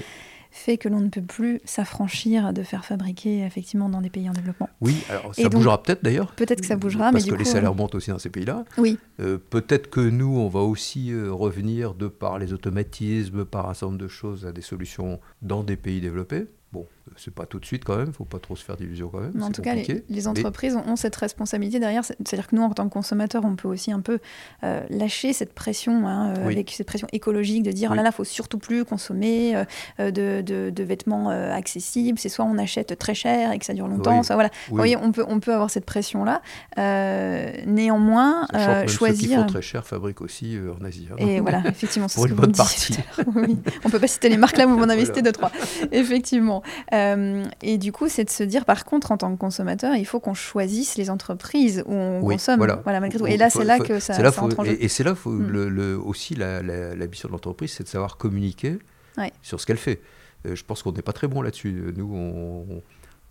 fait que l'on ne peut plus s'affranchir de faire fabriquer effectivement dans des pays en développement. Oui, alors ça et bougera peut-être d'ailleurs. Peut-être que ça bougera, parce mais que du les coup, salaires euh... montent aussi dans ces pays-là. Oui. Euh, peut-être que nous, on va aussi euh, revenir de par les automatismes, par un certain nombre de choses, à des solutions dans des pays développés. Bon, c'est pas tout de suite quand même, faut pas trop se faire d'illusions quand même. Mais en tout compliqué. cas, les, les entreprises mais... ont cette responsabilité derrière. C'est-à-dire que nous, en tant que consommateurs, on peut aussi un peu euh, lâcher cette pression, hein, euh, oui. avec cette pression écologique de dire oui. oh là là, faut surtout plus consommer euh, de, de, de, vêtements accessibles. C'est soit on achète très cher et que ça dure longtemps, oui. soit voilà. Vous voyez, on peut, on peut avoir cette pression-là. Néanmoins, même choisir. Ceux qui font très cher fabriquent aussi en Asie. Hein. Et voilà, effectivement, pour une bonne partie. oui. On peut pas citer les marques là, vous m'en avez cité deux trois. Effectivement. Euh, et du coup, c'est de se dire, par contre, en tant que consommateur, il faut qu'on choisisse les entreprises où on oui, consomme. Voilà. voilà. malgré tout. Et là, c'est là que ça, là ça faut, entre en jeu. Et, et c'est là faut mm. le, le, aussi la, la, la, mission de l'entreprise, c'est de savoir communiquer ouais. sur ce qu'elle fait. Euh, je pense qu'on n'est pas très bon là-dessus. Nous, on,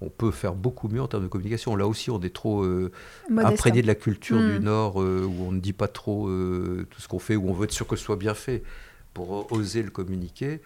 on, peut faire beaucoup mieux en termes de communication. Là aussi, on est trop euh, imprégné de la culture mm. du Nord, euh, où on ne dit pas trop euh, tout ce qu'on fait, où on veut être sûr que ce soit bien fait pour oser le communiquer.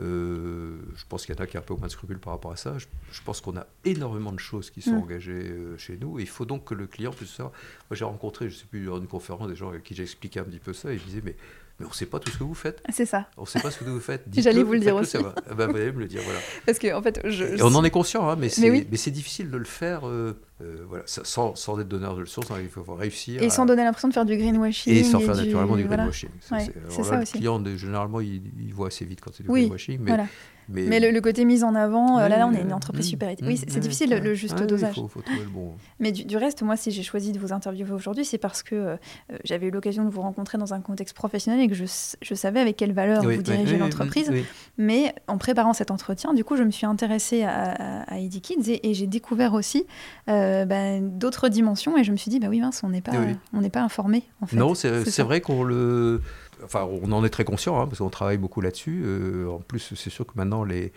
Euh, je pense qu'il y en a qui ont un peu moins de scrupules par rapport à ça. Je, je pense qu'on a énormément de choses qui sont mmh. engagées euh, chez nous. Et il faut donc que le client puisse savoir. Moi, j'ai rencontré, je ne sais plus, dans une conférence, des gens avec qui j'ai expliqué un petit peu ça. Et ils disaient, mais mais on ne sait pas tout ce que vous faites. C'est ça. On ne sait pas ce que vous faites. J'allais vous le dire aussi. Ah bah, vous allez me le dire, voilà. Parce que, en fait, je, on en est conscient, hein, mais c'est difficile de le faire euh, euh, voilà, sans, sans, être donneur de leçons. Il faut réussir. Et sans donner l'impression de faire du greenwashing. Et sans faire naturellement du greenwashing. C'est ça le aussi. client, généralement, il, il, voit assez vite quand c'est du greenwashing. Mais, voilà. Mais, le, côté mise en avant, euh, là, là, on est une entreprise mmh, super mmh, Oui, c'est difficile le, juste dosage. Il faut, trouver le bon. Mais du, reste, moi, si j'ai choisi de vous interviewer aujourd'hui, c'est parce que euh, j'avais eu l'occasion de vous rencontrer dans un contexte professionnel et que je, je savais avec quelle valeur vous dirigez l'entreprise. Mais en préparant cet entretien, du coup, je me suis intéressée à, à, Kids et, j'ai découvert aussi euh, bah, d'autres dimensions et je me suis dit, bah oui, mince, on n'est pas, on n'est pas informé. En fait. Non, c'est vrai qu'on le enfin, on en est très conscient, hein, parce qu'on travaille beaucoup là-dessus. Euh, en plus, c'est sûr que maintenant, il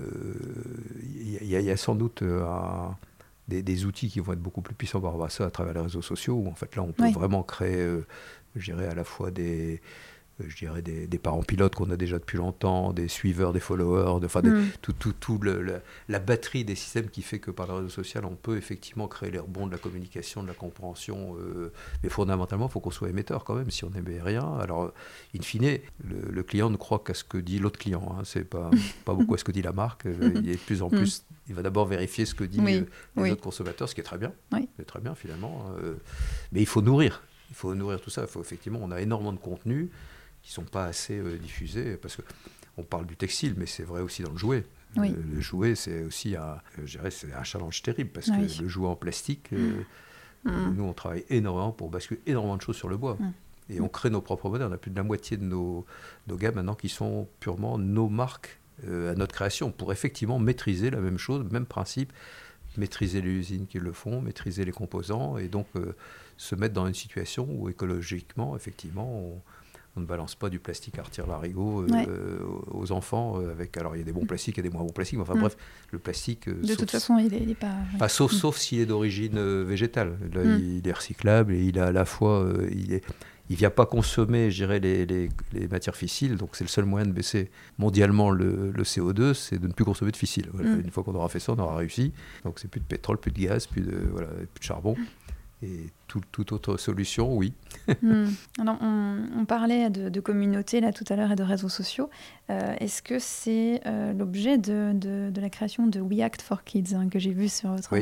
euh, y, a sans doute euh, des, outils qui vont être beaucoup plus puissants par rapport à ça à travers les réseaux sociaux, où en fait, là, on peut vraiment créer, je dirais, à la fois des euh, je dirais, des, parents pilotes qu'on a déjà depuis longtemps, des suiveurs, des followers, enfin, mm. tout, tout, tout le, la batterie des systèmes qui fait que par le réseau social, on peut effectivement créer les rebonds de la communication, de la compréhension. Euh, mais fondamentalement, il faut qu'on soit émetteur quand même. Si on n'émet rien, alors, in fine, le, client ne croit qu'à ce que dit l'autre client. Hein. C'est pas, pas beaucoup à ce que dit la marque. Euh, il est de plus en mm. plus, il va d'abord vérifier ce que dit les autres consommateurs, ce qui est très bien. C'est très bien finalement. mais il faut nourrir. Il faut nourrir tout ça. Il faut, effectivement, on a énormément de contenu qui sont pas assez euh, diffusés parce que on parle du textile, mais c'est vrai aussi dans le jouet. Le, jouet, c'est aussi un, euh, c'est un challenge terrible parce que le jouet en plastique, euh, mm. nous, on travaille énormément pour basculer énormément de choses sur le bois. Mm. Et on crée nos propres modèles. On a plus de la moitié de nos, nos gammes maintenant qui sont purement nos marques à notre création pour effectivement maîtriser la même chose, même principe, maîtriser les usines qui le font, maîtriser les composants et donc se mettre dans une situation où écologiquement, effectivement, on, on ne balance pas du plastique à retirer larigot euh, aux enfants. Euh, avec, alors, il y a des bons plastiques et des moins bons plastiques, mais enfin mm. bref, le plastique. Euh, de toute façon, il n'est pas. sauf, mm. sauf s'il est d'origine végétale. Là, mm. il, est recyclable et il a à la fois. il est, il vient pas consommer, je les, les, les, matières fissiles, donc c'est le seul moyen de baisser mondialement le, le CO2, c'est de ne plus consommer de fissiles. Une fois qu'on aura fait ça, on aura réussi. Donc c'est plus de pétrole, plus de gaz, plus de, voilà, plus de charbon. Et toute autre solution, oui. Hmm. Alors, on, parlait de, communauté là tout à l'heure et de réseaux sociaux. Euh, est-ce que c'est euh, l'objet de, de, la création de We Act for Kids hein, que j'ai vu sur votre,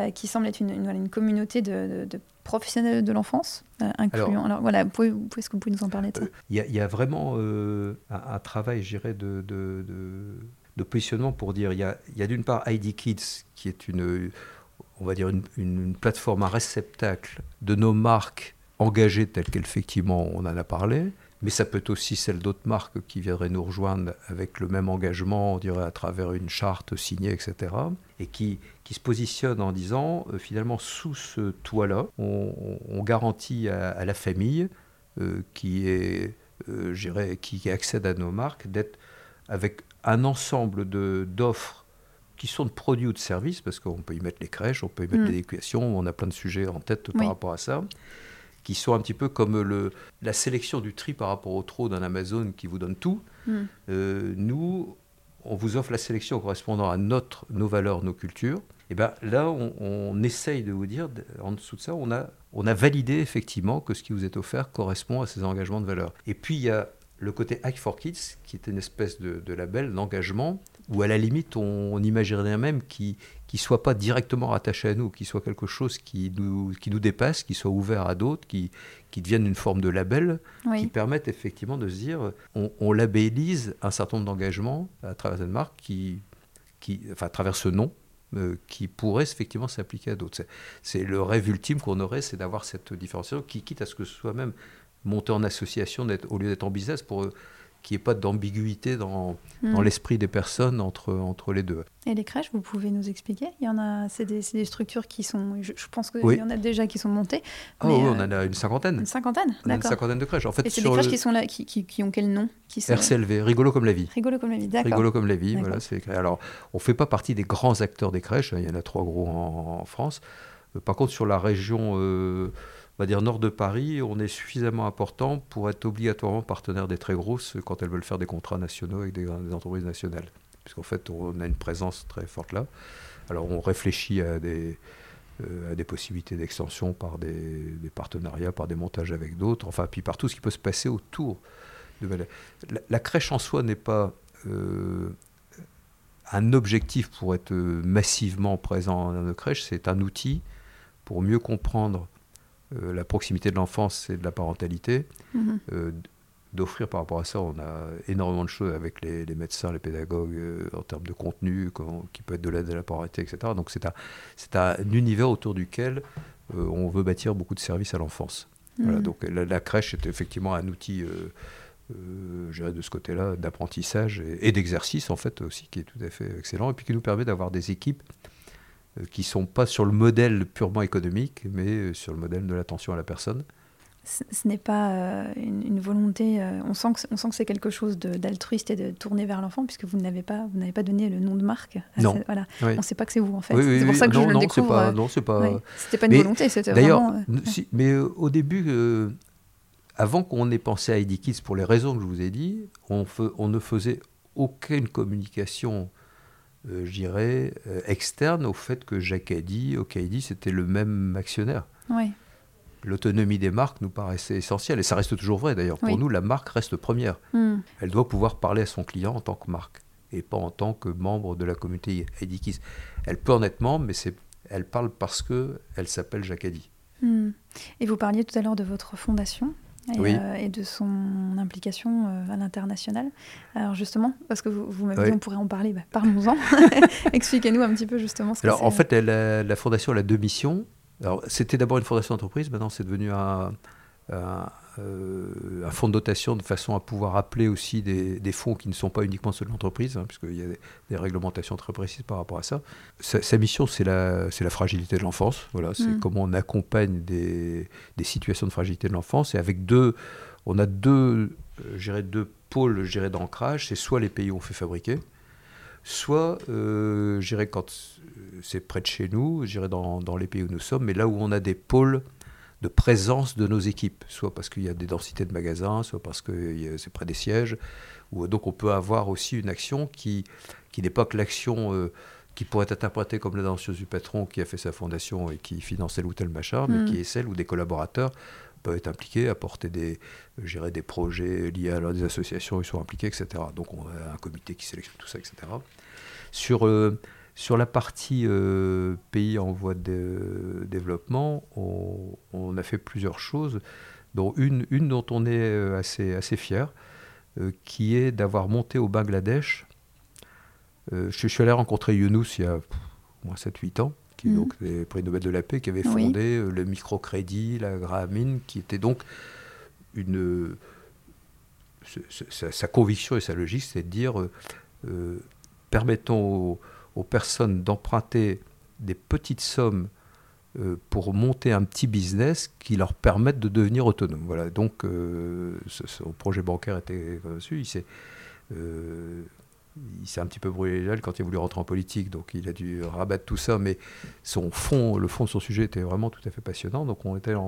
euh, qui semble être une, une, communauté de, professionnels de l'enfance incluant. Alors, voilà, est-ce que vous pouvez nous en parler Il y, y, a vraiment un, un, travail, je dirais, de, de, positionnement pour dire il y a, y a d'une part ID Kids qui est une on va dire, une, plateforme, un réceptacle de nos marques engagées telles qu'effectivement on en a parlé, mais ça peut être aussi celle d'autres marques qui viendraient nous rejoindre avec le même engagement, on dirait à travers une charte signée, etc. Et qui, qui se positionne en disant, euh, finalement, sous ce toit-là, on, garantit à, la famille euh, qui, est, euh, qui accède à nos marques d'être avec un ensemble d'offres qui sont de produits ou de services, parce qu'on peut y mettre les crèches, on peut y mettre mm. l'éducation, on a plein de sujets en tête par rapport à ça, qui sont un petit peu comme le, la sélection du tri par rapport au trop d'un Amazon qui vous donne tout. Mm. Euh, nous, on vous offre la sélection correspondant à notre, nos valeurs, nos cultures. Et bien là, on, on, essaye de vous dire, en dessous de ça, on a, on a validé effectivement que ce qui vous est offert correspond à ces engagements de valeur. Et puis il y a le côté Hack for Kids, qui est une espèce de, de label d'engagement ou à la limite, on, imaginerait même qu'il ne soit pas directement rattaché à nous, qu'il soit quelque chose qui nous, qui nous dépasse, qui soit ouvert à d'autres, qui, qui devienne une forme de label, qui permette effectivement de se dire, on, labellise un certain nombre d'engagements à travers cette marque, qui, qui, enfin à travers ce nom, euh, qui pourrait effectivement s'appliquer à d'autres. C'est le rêve ultime qu'on aurait, c'est d'avoir cette différenciation, qui quitte à ce que ce soit même monté en association au lieu d'être en business pour qu'il n'y ait pas d'ambiguïté dans, hmm. dans l'esprit des personnes entre, entre les deux. Et les crèches, vous pouvez nous expliquer? Il y en a, c'est des, des, structures qui sont, je, pense qu'il y en a déjà qui sont montées. Ah oui, on en a une cinquantaine. Une cinquantaine, on a une cinquantaine de crèches. En fait, Et c'est des crèches qui sont là, qui, qui, qui ont quel nom? Qui sont... RCLV, rigolo comme la vie. Rigolo comme la vie, d'accord. Rigolo comme la vie, voilà. C'est... Alors, on ne fait pas partie des grands acteurs des crèches. Hein, il y en a trois gros en, France. Euh, par contre, sur la région. Euh, on va dire nord de Paris, on est suffisamment important pour être obligatoirement partenaire des très grosses quand elles veulent faire des contrats nationaux avec des, entreprises nationales. Puisqu'en fait, on a une présence très forte là. Alors on réfléchit à des, à des possibilités d'extension par des, partenariats, par des montages avec d'autres, enfin, puis par tout ce qui peut se passer autour de la, la crèche en soi n'est pas un objectif pour être massivement présent dans nos crèches, c'est un outil pour mieux comprendre euh, la proximité de l'enfance et de la parentalité. Mhm. Euh, d'offrir par rapport à ça, on a énormément de choses avec les, médecins, les pédagogues, euh, en termes de contenu, qui peut être de l'aide à la parentalité, etc. Donc c'est un, un, univers autour duquel on veut bâtir beaucoup de services à l'enfance. Voilà, mhm. donc la, crèche est effectivement un outil euh, de ce côté-là, d'apprentissage et, d'exercice en fait aussi, qui est tout à fait excellent, et puis qui nous permet d'avoir des équipes qui ne sont pas sur le modèle purement économique, mais euh, sur le modèle de l'attention à la personne. Ce, n'est pas euh, une, volonté, on sent que, on sent que c'est quelque chose d'altruiste et de tourner vers l'enfant, puisque vous n'avez pas, vous n'avez pas donné le nom de marque. non. voilà. On ne sait pas que c'est vous en fait. c'est pour ça que non, je non, le découvre. Pas, non, c'est pas. C'était pas une volonté, c'était vraiment. D'ailleurs, si, mais au début, avant qu'on ait pensé à Eddie Kids, pour les raisons que je vous ai dit, on, on ne faisait aucune communication, euh, je dirais, euh, externe au fait que Eddy, Eddy, c'était le même actionnaire. L'autonomie des marques nous paraissait essentielle, et ça reste toujours vrai d'ailleurs. Pour nous, la marque reste première. Hmm. Elle doit pouvoir parler à son client en tant que marque, et pas en tant que membre de la communauté Eddy Kids. Elle peut en être membre, mais elle parle parce qu'elle s'appelle Eddy. Hmm. Et vous parliez tout à l'heure de votre fondation, euh, et, de son implication euh, à l'international. Alors justement, parce que vous, vous m'avez dit on pourrait en parler, bah, parlons-en. Expliquez-nous un petit peu justement ce Alors en fait, la, la, fondation a deux missions. Alors c'était d'abord une fondation d'entreprise, maintenant c'est devenu un, euh, un fonds de dotation de façon à pouvoir appeler aussi des, fonds qui ne sont pas uniquement ceux de l'entreprise, hein, puisqu'il y a des, réglementations très précises par rapport à ça. Sa, mission, c'est la, la fragilité de l'enfance. Voilà, c'est mm. comment on accompagne des, situations de fragilité de l'enfance. Et avec deux, on a deux, euh, deux pôles d'ancrage. C'est soit les pays où on fait fabriquer, soit, euh, quand c'est près de chez nous, dans, dans les pays où nous sommes, mais là où on a des pôles de présence de nos équipes, soit parce qu'il y a des densités de magasins, soit parce que c'est près des sièges. Ou, donc on peut avoir aussi une action qui, qui n'est pas que l'action euh, qui pourrait être interprétée comme la danseuse du patron qui a fait sa fondation et qui finance tel ou tel machin, mais mm. qui est celle où des collaborateurs peuvent être impliqués, apporter des, des projets liés à des associations, ils sont impliqués, etc. Donc on a un comité qui sélectionne tout ça, etc. Sur... Euh, sur la partie euh, pays en voie de développement, on, a fait plusieurs choses, dont une, une dont on est euh, assez, assez fier, euh, qui est d'avoir monté au Bangladesh. Je, suis allé rencontrer Younous il y a moins 7-8 ans, qui est mhm. donc le prix Nobel de la paix, qui avait fondé le microcrédit, la Gramine, qui était donc une. Sa, sa, conviction et sa logique, c'est de dire permettons aux aux personnes d'emprunter des petites sommes euh, pour monter un petit business qui leur permette de devenir autonomes. Voilà, donc euh, son projet bancaire était s'est, euh, il s'est un petit peu brûlé les ailes quand il a voulu rentrer en politique, donc il a dû rabattre tout ça. Mais son fond, le fond de son sujet était vraiment tout à fait passionnant. Donc on était allé.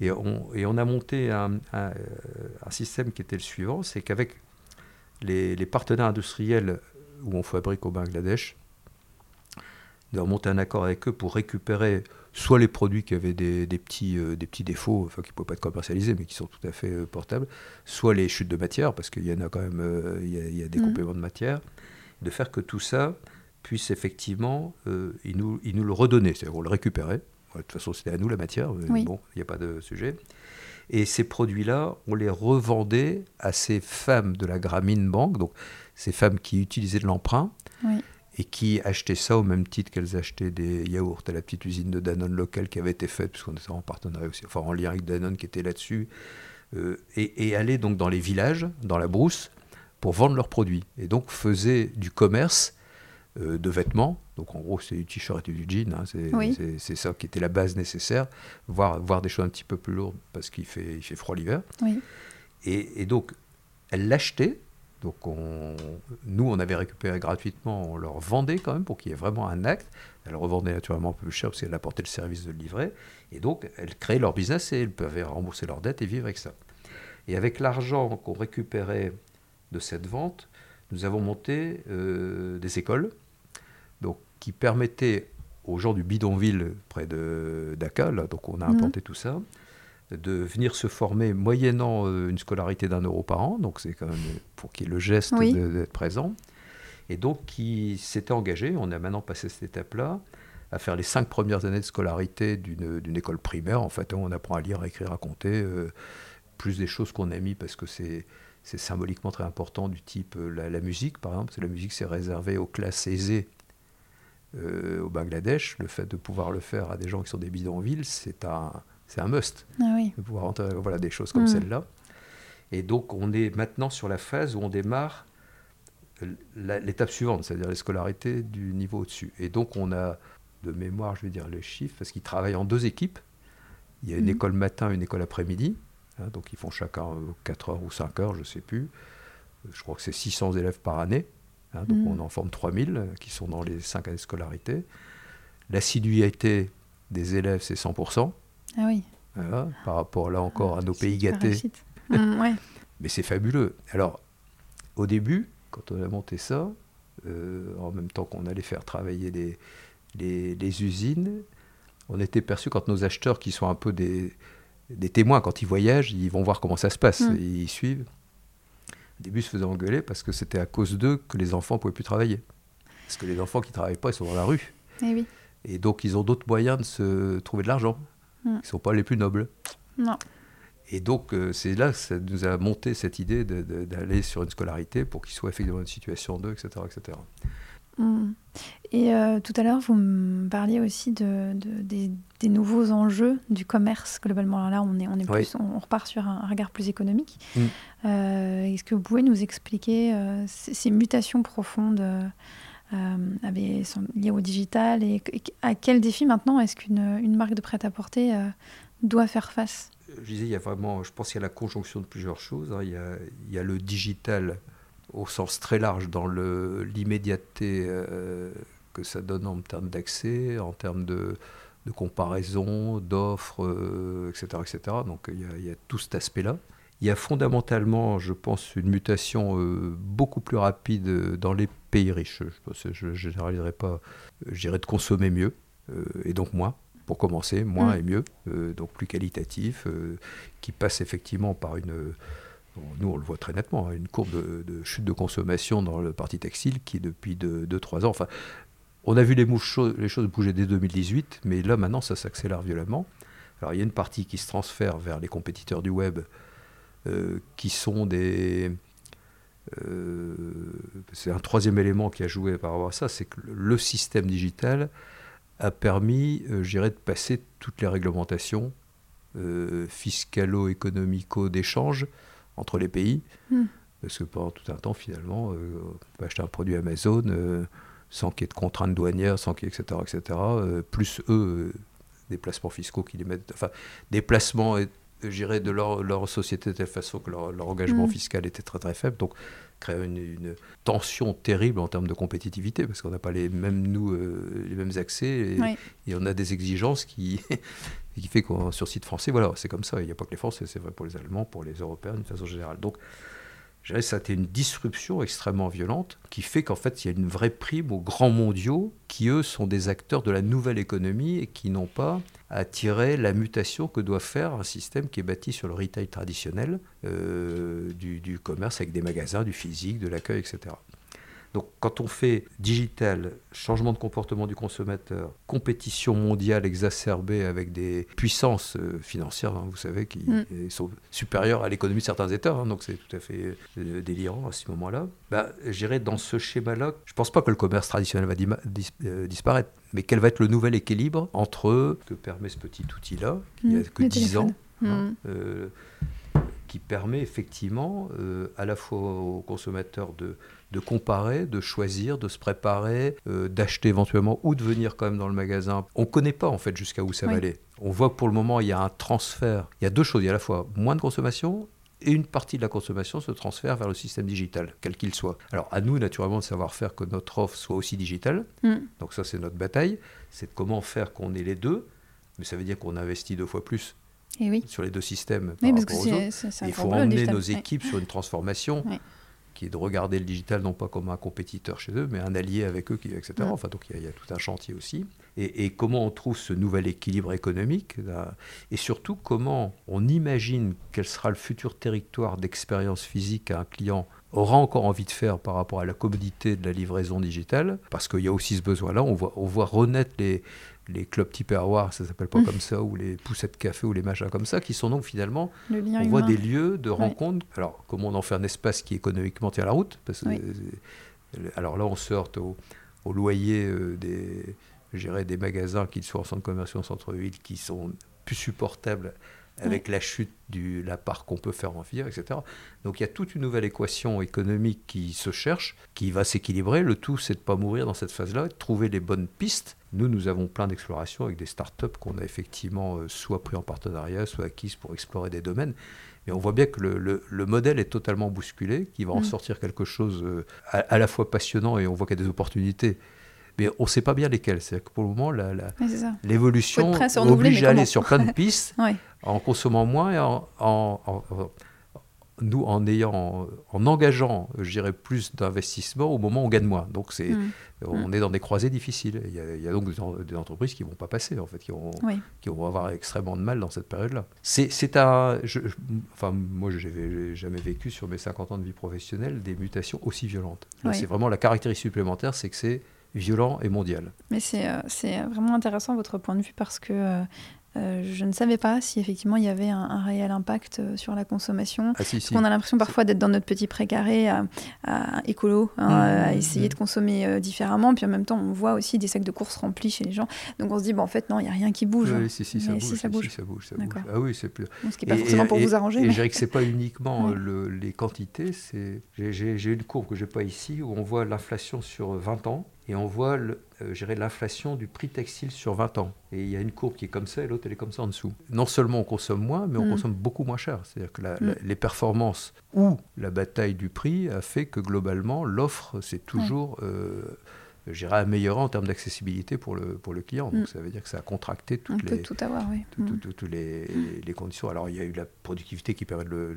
Et on, a monté un, système qui était le suivant, c'est qu'avec les partenaires industriels où on fabrique au Bangladesh, de remonter un accord avec eux pour récupérer soit les produits qui avaient des, petits, euh, des petits défauts, enfin qui ne pouvaient pas être commercialisés, mais qui sont tout à fait euh, portables, soit les chutes de matière, parce qu'il y en a quand même, euh, il, y a, des mmh. compléments de matière, de faire que tout ça puisse effectivement, ils, nous, ils nous le redonner, c'est-à-dire on le récupérait, de toute façon c'était à nous la matière, bon, il n'y a pas de sujet. Et ces produits-là, on les revendait à ces femmes de la Gramine Bank, donc ces femmes qui utilisaient de l'emprunt et qui achetaient ça au même titre qu'elles achetaient des yaourts à la petite usine de Danone locale qui avait été faite, puisqu'on était en partenariat aussi, enfin en lien avec Danone qui était là-dessus, euh, et, et allaient donc dans les villages, dans la brousse, pour vendre leurs produits. Et donc faisaient du commerce euh, de vêtements. Donc en gros, c'est du t-shirt et du jean. Hein, c'est ça qui était la base nécessaire. Voir, voir des choses un petit peu plus lourdes parce qu'il fait, il fait froid l'hiver. Et, et, donc, elles l'achetaient donc nous, on avait récupéré gratuitement, on leur vendait quand même pour qu'il y ait vraiment un acte. Elles revendaient naturellement un peu plus cher parce qu'elles apportaient le service de livret. Et donc, elles créaient leur business et elles pouvaient rembourser leurs dettes et vivre avec ça. Et avec l'argent qu'on récupérait de cette vente, nous avons monté euh, des écoles donc, qui permettaient aux gens du bidonville près de Dakar, donc on a Mhm. implanté tout ça, de venir se former moyennant euh, une scolarité d'un euro par an, donc c'est quand même pour ait le geste Oui. d'être présent. Et donc qui s'était engagé, on a maintenant passé cette étape-là, à faire les cinq premières années de scolarité d'une école primaire. En fait, on apprend à lire, à écrire, à compter, euh, plus des choses qu'on a mis parce que c'est c'est symboliquement très important du type euh, la, la musique, par exemple. Parce que la musique, c'est réservé aux classes aisées euh, au Bangladesh. Le fait de pouvoir le faire à des gens qui sont des bidonvilles, c'est un, c'est un must Ah oui. de pouvoir entrer, voilà, des choses comme Mm. celle-là. Et donc, on est maintenant sur la phase où on démarre l'étape suivante, c'est-à-dire les scolarités du niveau au-dessus. Et donc, on a de mémoire, je vais dire les chiffres, parce qu'ils travaillent en deux équipes. Il y a une Mhm. école matin, une école après-midi. hein, donc, ils font chacun 4 heures ou 5 heures, je ne sais plus. Euh, Je crois que c'est 600 élèves par année. hein, donc, Mhm. on en forme 3000 euh, qui sont dans les 5 années de scolarité. L'assiduité des élèves, c'est 100%. Ah oui. Voilà, par rapport là encore à nos pays gâtés. Mm, ouais. Mais c'est fabuleux. Alors, au début, quand on a monté ça, euh, en même temps qu'on allait faire travailler les, les, les usines, on était perçu quand nos acheteurs, qui sont un peu des, des témoins, quand ils voyagent, ils vont voir comment ça se passe, Mm. et ils suivent. Au début, ils se faisaient engueuler parce que c'était à cause d'eux que les enfants ne pouvaient plus travailler. Parce que les enfants qui ne travaillent pas, ils sont dans la rue. Eh oui. Et donc, ils ont d'autres moyens de se trouver de l'argent. Mm. Ils ne sont pas les plus nobles. Non. Et donc, euh, c'est là que ça nous a monté cette idée d'aller sur une scolarité pour qu'ils soient effectivement dans une situation d'eux, etc., etc. Et euh, tout à l'heure, vous me parliez aussi de, de- des, des nouveaux enjeux du commerce globalement. Alors là, on est, on est plus, on, on repart sur un, regard plus économique. Mm. Euh, Est-ce que vous pouvez nous expliquer euh, ces, ces mutations profondes sont liées au digital et, à quel défi maintenant est-ce qu'une une marque de prêt-à-porter euh, doit faire face? Je disais, il y a vraiment, je pense qu'il y a la conjonction de plusieurs choses. hein. Il, y a, il y a le digital au sens très large dans l'immédiateté euh, que ça donne en termes d'accès, en termes de, de comparaison, d'offres, euh, etc., etc. Donc il y a tout cet aspect-là. Il y a fondamentalement, je pense, une mutation euh, beaucoup plus rapide euh, dans les pays riches. Je ne généraliserai pas, euh, je dirais de consommer mieux, euh, et donc moins, pour commencer, moins Mm. et mieux, euh, donc plus qualitatif, qui passe effectivement par une, nous on le voit très nettement, hein, une courbe de, de chute de consommation dans le parti textile qui depuis 2-3 ans, enfin, on a vu les, mouches les choses bouger dès 2018, mais là maintenant ça s'accélère violemment. Alors il y a une partie qui se transfère vers les compétiteurs du web, qui sont des... euh, c'est un troisième élément qui a joué par rapport à ça, c'est que le- système digital a permis, euh, je dirais, de passer toutes les réglementations euh, fiscalo-économico d'échange entre les pays. Hmm. Parce que pendant tout un temps, finalement, euh, on peut acheter un produit Amazon euh, sans qu'il y ait de contraintes douanières, sans qu'il y ait, etc., etc., euh, plus eux, euh, des placements fiscaux qui les mettent, enfin, des placements, dirais, de leur, leur société de telle façon que leur, leur engagement Mm. fiscal était très très faible. Donc, créer une, une tension terrible en termes de compétitivité, parce qu'on n'a pas les mêmes, nous, euh, les mêmes accès, et, Oui. et on a des exigences qui, qui fait qu'on sur site français, voilà, c'est comme ça. Il n'y a pas que les Français, c'est vrai pour les Allemands, pour les Européens d'une façon générale. Donc, ça a été une disruption extrêmement violente qui fait qu'en fait, il y a une vraie prime aux grands mondiaux qui, eux, sont des acteurs de la nouvelle économie et qui n'ont pas tirer la mutation que doit faire un système qui est bâti sur le retail traditionnel, euh, du commerce avec des magasins, du physique, de l'accueil, etc. Donc quand on fait digital, changement de comportement du consommateur, compétition mondiale exacerbée avec des puissances euh, financières, hein, vous savez, qui Mm. sont supérieures à l'économie de certains États, hein, donc c'est tout à fait euh, délirant à ce moment-là. Bah, je dirais dans ce schéma-là, je ne pense pas que le commerce traditionnel va dis- euh, disparaître, mais quel va être le nouvel équilibre entre ce que permet ce petit outil-là, qui Mm, n'a que le 10 ans, hein, Mm. euh, qui permet effectivement euh, à la fois aux consommateurs de, de comparer, de choisir, de se préparer, euh, d'acheter éventuellement ou de venir quand même dans le magasin. On ne connaît pas en fait jusqu'à où ça va aller. On voit que pour le moment il y a un transfert. Il y a deux choses. Il y a à la fois moins de consommation et une partie de la consommation se transfère vers le système digital, quel qu'il soit. Alors à nous naturellement de savoir faire que notre offre soit aussi digitale. Mm. Donc ça c'est notre bataille. C'est de comment faire qu'on ait les deux. Mais ça veut dire qu'on investit deux fois plus Et oui. sur les deux systèmes par Oui, parce que aux autres. un Il faut emmener digital. nos Ouais. équipes sur une transformation Ouais. qui est de regarder le digital non pas comme un compétiteur chez eux, mais un allié avec eux, etc. Ouais. Enfin, donc il y, a- il y a tout un chantier aussi. et, comment on trouve ce nouvel équilibre économique, et surtout comment on imagine quel sera le futur territoire d'expérience physique qu'un client aura encore envie de faire par rapport à la commodité de la livraison digitale, parce qu'il y a aussi ce besoin-là, on voit, on voit renaître les, les clubs type Airwar, ça s'appelle pas mmh. comme ça, ou les poussettes café, ou les machins comme ça, qui sont donc finalement, on voit des lieux de rencontre. Alors, comment on en fait un espace qui économiquement tient la route parce que, Alors là, on sort au, au loyer euh, des des magasins, qu'ils soient en centre commercial ou en centre-ville, qui sont plus supportables avec la chute de la part qu'on peut faire en vie, etc. Donc il y a toute une nouvelle équation économique qui se cherche, qui va s'équilibrer. Le tout, c'est de ne pas mourir dans cette phase-là, de trouver les bonnes pistes. Nous, nous avons plein d'explorations avec des startups qu'on a effectivement euh, soit pris en partenariat, soit acquises pour explorer des domaines. Mais on voit bien que le, le, modèle est totalement bousculé, qu'il va en mm. sortir quelque chose euh, à, à, la fois passionnant et on voit qu'il y a des opportunités mais on ne sait pas bien lesquels. C'est-à-dire que pour le moment, l'évolution oblige à aller sur plein de pistes en consommant moins et en, nous en ayant en engageant je dirais plus d'investissement au moment où on gagne moins donc c'est mm. on mm. est dans des croisées difficiles il y a, donc des, entreprises qui vont pas passer en fait qui vont, qui vont avoir extrêmement de mal dans cette période là c'est un enfin moi j'ai jamais vécu sur mes 50 ans de vie professionnelle des mutations aussi violentes c'est vraiment la caractéristique supplémentaire c'est que c'est violent et mondial. Mais c'est euh, vraiment intéressant votre point de vue parce que euh, euh, je ne savais pas si effectivement il y avait un, réel impact euh, sur la consommation. Ah, On a l'impression parfois d'être dans notre petit précaré à, écolo, hein, mmh, à mmh, essayer mmh. de consommer différemment. Puis en même temps, on voit aussi des sacs de courses remplis chez les gens. Donc on se dit, bon, en fait, non, il n'y a rien qui bouge. Oui, si, si, ça, bouge, ça, bouge. ça bouge. Ah oui, c'est plus. ce qui n'est pas forcément pour vous arranger. Et, je dirais que ce n'est pas uniquement le, les quantités. J'ai une courbe que je n'ai pas ici où on voit l'inflation sur 20 ans et on voit le, euh, l'inflation du prix textile sur 20 ans. Et il y a une courbe qui est comme ça et l'autre elle est comme ça en dessous. Non seulement on consomme moins, mais on mm. consomme beaucoup moins cher. C'est-à-dire que mm. les performances ou la bataille du prix a fait que globalement l'offre c'est toujours euh, j'irai améliorer en termes d'accessibilité pour le, pour le client. Donc mm. ça veut dire que ça a contracté toutes, les, tout avoir, oui. toutes les, les, conditions. Alors il y a eu la productivité qui permet de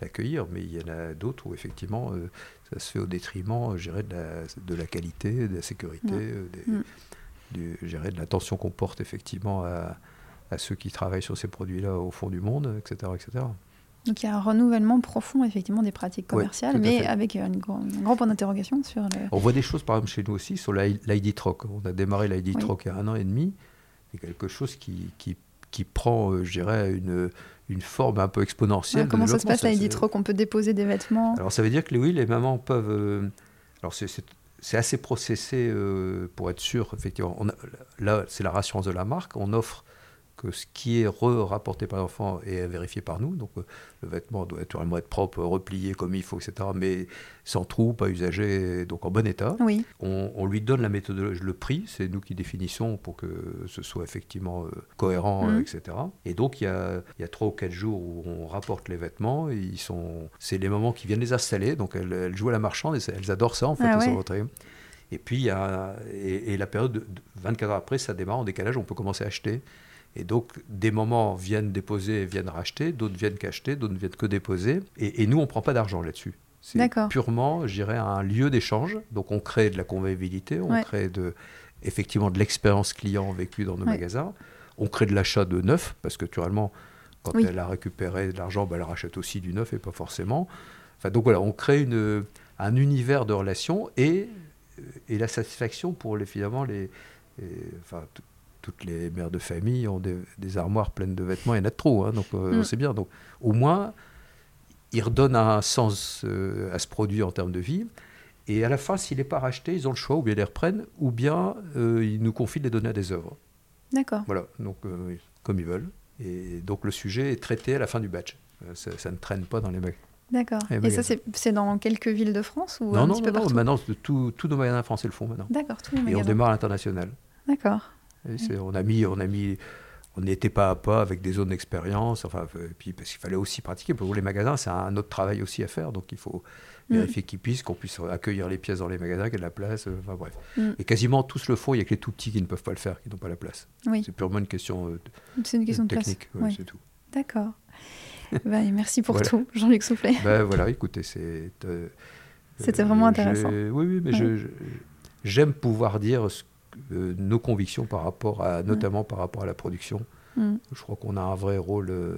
l'accueillir, mais il y en a d'autres où effectivement euh, ça se fait au détriment, je de la, de la qualité, de la sécurité, euh, mm. du, de l'attention qu'on porte effectivement à, à, ceux qui travaillent sur ces produits-là au fond du monde, etc., etc. Donc il y a un renouvellement profond effectivement des pratiques commerciales, mais avec une, un grand point d'interrogation sur. On voit des choses par exemple chez nous aussi sur l'ID Troc. On a démarré l'ID Troc il y a un an et demi. C'est quelque chose qui, qui, qui prend, euh, je dirais, une, une forme un peu exponentielle. comment ça se passe l'ID Troc On peut déposer des vêtements? Alors ça veut dire que oui, les mamans peuvent. Euh, alors c'est assez processé euh, pour être sûr, effectivement. On là, c'est la rassurance de la marque. On offre que ce qui est rapporté par l'enfant est vérifié par nous. Donc euh, le vêtement doit naturellement être propre, replié comme il faut, etc. Mais sans trou, pas usagé, donc en bon état. Oui. On, lui donne la méthodologie, le prix, c'est nous qui définissons pour que ce soit effectivement euh, cohérent, mhm. etc. Et donc il y a, il y a trois ou quatre jours où on rapporte les vêtements. Et ils sont, c'est les moments qui viennent les installer. Donc elles, jouent à la marchande et elles adorent ça en fait. Ah et puis, il y a, et, la période de 24 heures après, ça démarre en décalage, on peut commencer à acheter. Et donc, des moments viennent déposer et viennent racheter, d'autres viennent qu'acheter, d'autres ne viennent que déposer. Et, nous, on ne prend pas d'argent là-dessus. C'est purement, je dirais, un lieu d'échange. Donc, on crée de la convivialité, on crée de, effectivement de l'expérience client vécue dans nos magasins. On crée de l'achat de neuf, parce que naturellement, quand elle a récupéré de l'argent, ben, elle rachète aussi du neuf et pas forcément. Enfin, donc voilà, on crée une, un univers de relations et, et la satisfaction pour les, finalement les, enfin, toutes les mères de famille ont des, armoires pleines de vêtements, il y en a trop, hein, donc euh, mm. c'est bien. Donc au moins, ils redonnent un sens euh, à ce produit en termes de vie. Et à la fin, s'il n'est pas racheté, ils ont le choix, ou bien ils les reprennent, ou bien euh, ils nous confient de les donner à des œuvres. D'accord. Voilà, donc comme ils veulent. Et donc le sujet est traité à la fin du batch. Ça, ne traîne pas dans les magasins. D'accord. Et, ça, c'est dans quelques villes de France ou non, un non, petit peu non, maintenant, tous nos magasins français le font maintenant. D'accord, tous les magasins. Et on démarre à l'international. D'accord. On a mis, on a mis, on n'était pas à pas avec des zones d'expérience. Enfin, puis parce qu'il fallait aussi pratiquer. Pour les magasins, c'est un autre travail aussi à faire. Donc il faut mm. vérifier qu'ils puissent, qu'on puisse accueillir les pièces dans les magasins, qu'il y ait de la place. Euh, enfin bref. Mm. Et quasiment tous le font. Il y a que les tout petits qui ne peuvent pas le faire, qui n'ont pas la place. C'est purement une question, euh, une question de technique. C'est tout. D'accord. bah, merci pour tout, Jean-Luc Soufflet. Ben, voilà, écoutez, c'est. Euh, C'était vraiment intéressant. Oui, oui, mais j'aime pouvoir dire ce euh, nos convictions par rapport à, notamment par rapport à la production. Mm. Je crois qu'on a un vrai rôle. euh,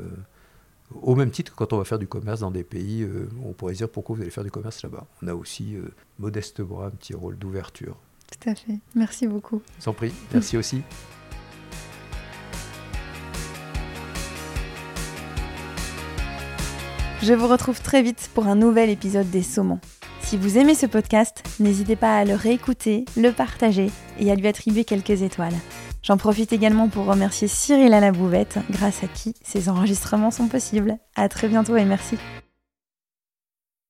au même titre que quand on va faire du commerce dans des pays, euh, on pourrait se dire pourquoi vous allez faire du commerce là-bas. On a aussi, euh, modestement, un petit rôle d'ouverture. Tout à fait. Merci beaucoup. Sans prix, merci aussi. Je vous retrouve très vite pour un nouvel épisode des Saumons. Si vous aimez ce podcast, n'hésitez pas à le réécouter, le partager et à lui attribuer quelques étoiles. J'en profite également pour remercier Cyril à grâce à qui ces enregistrements sont possibles. À très bientôt et merci.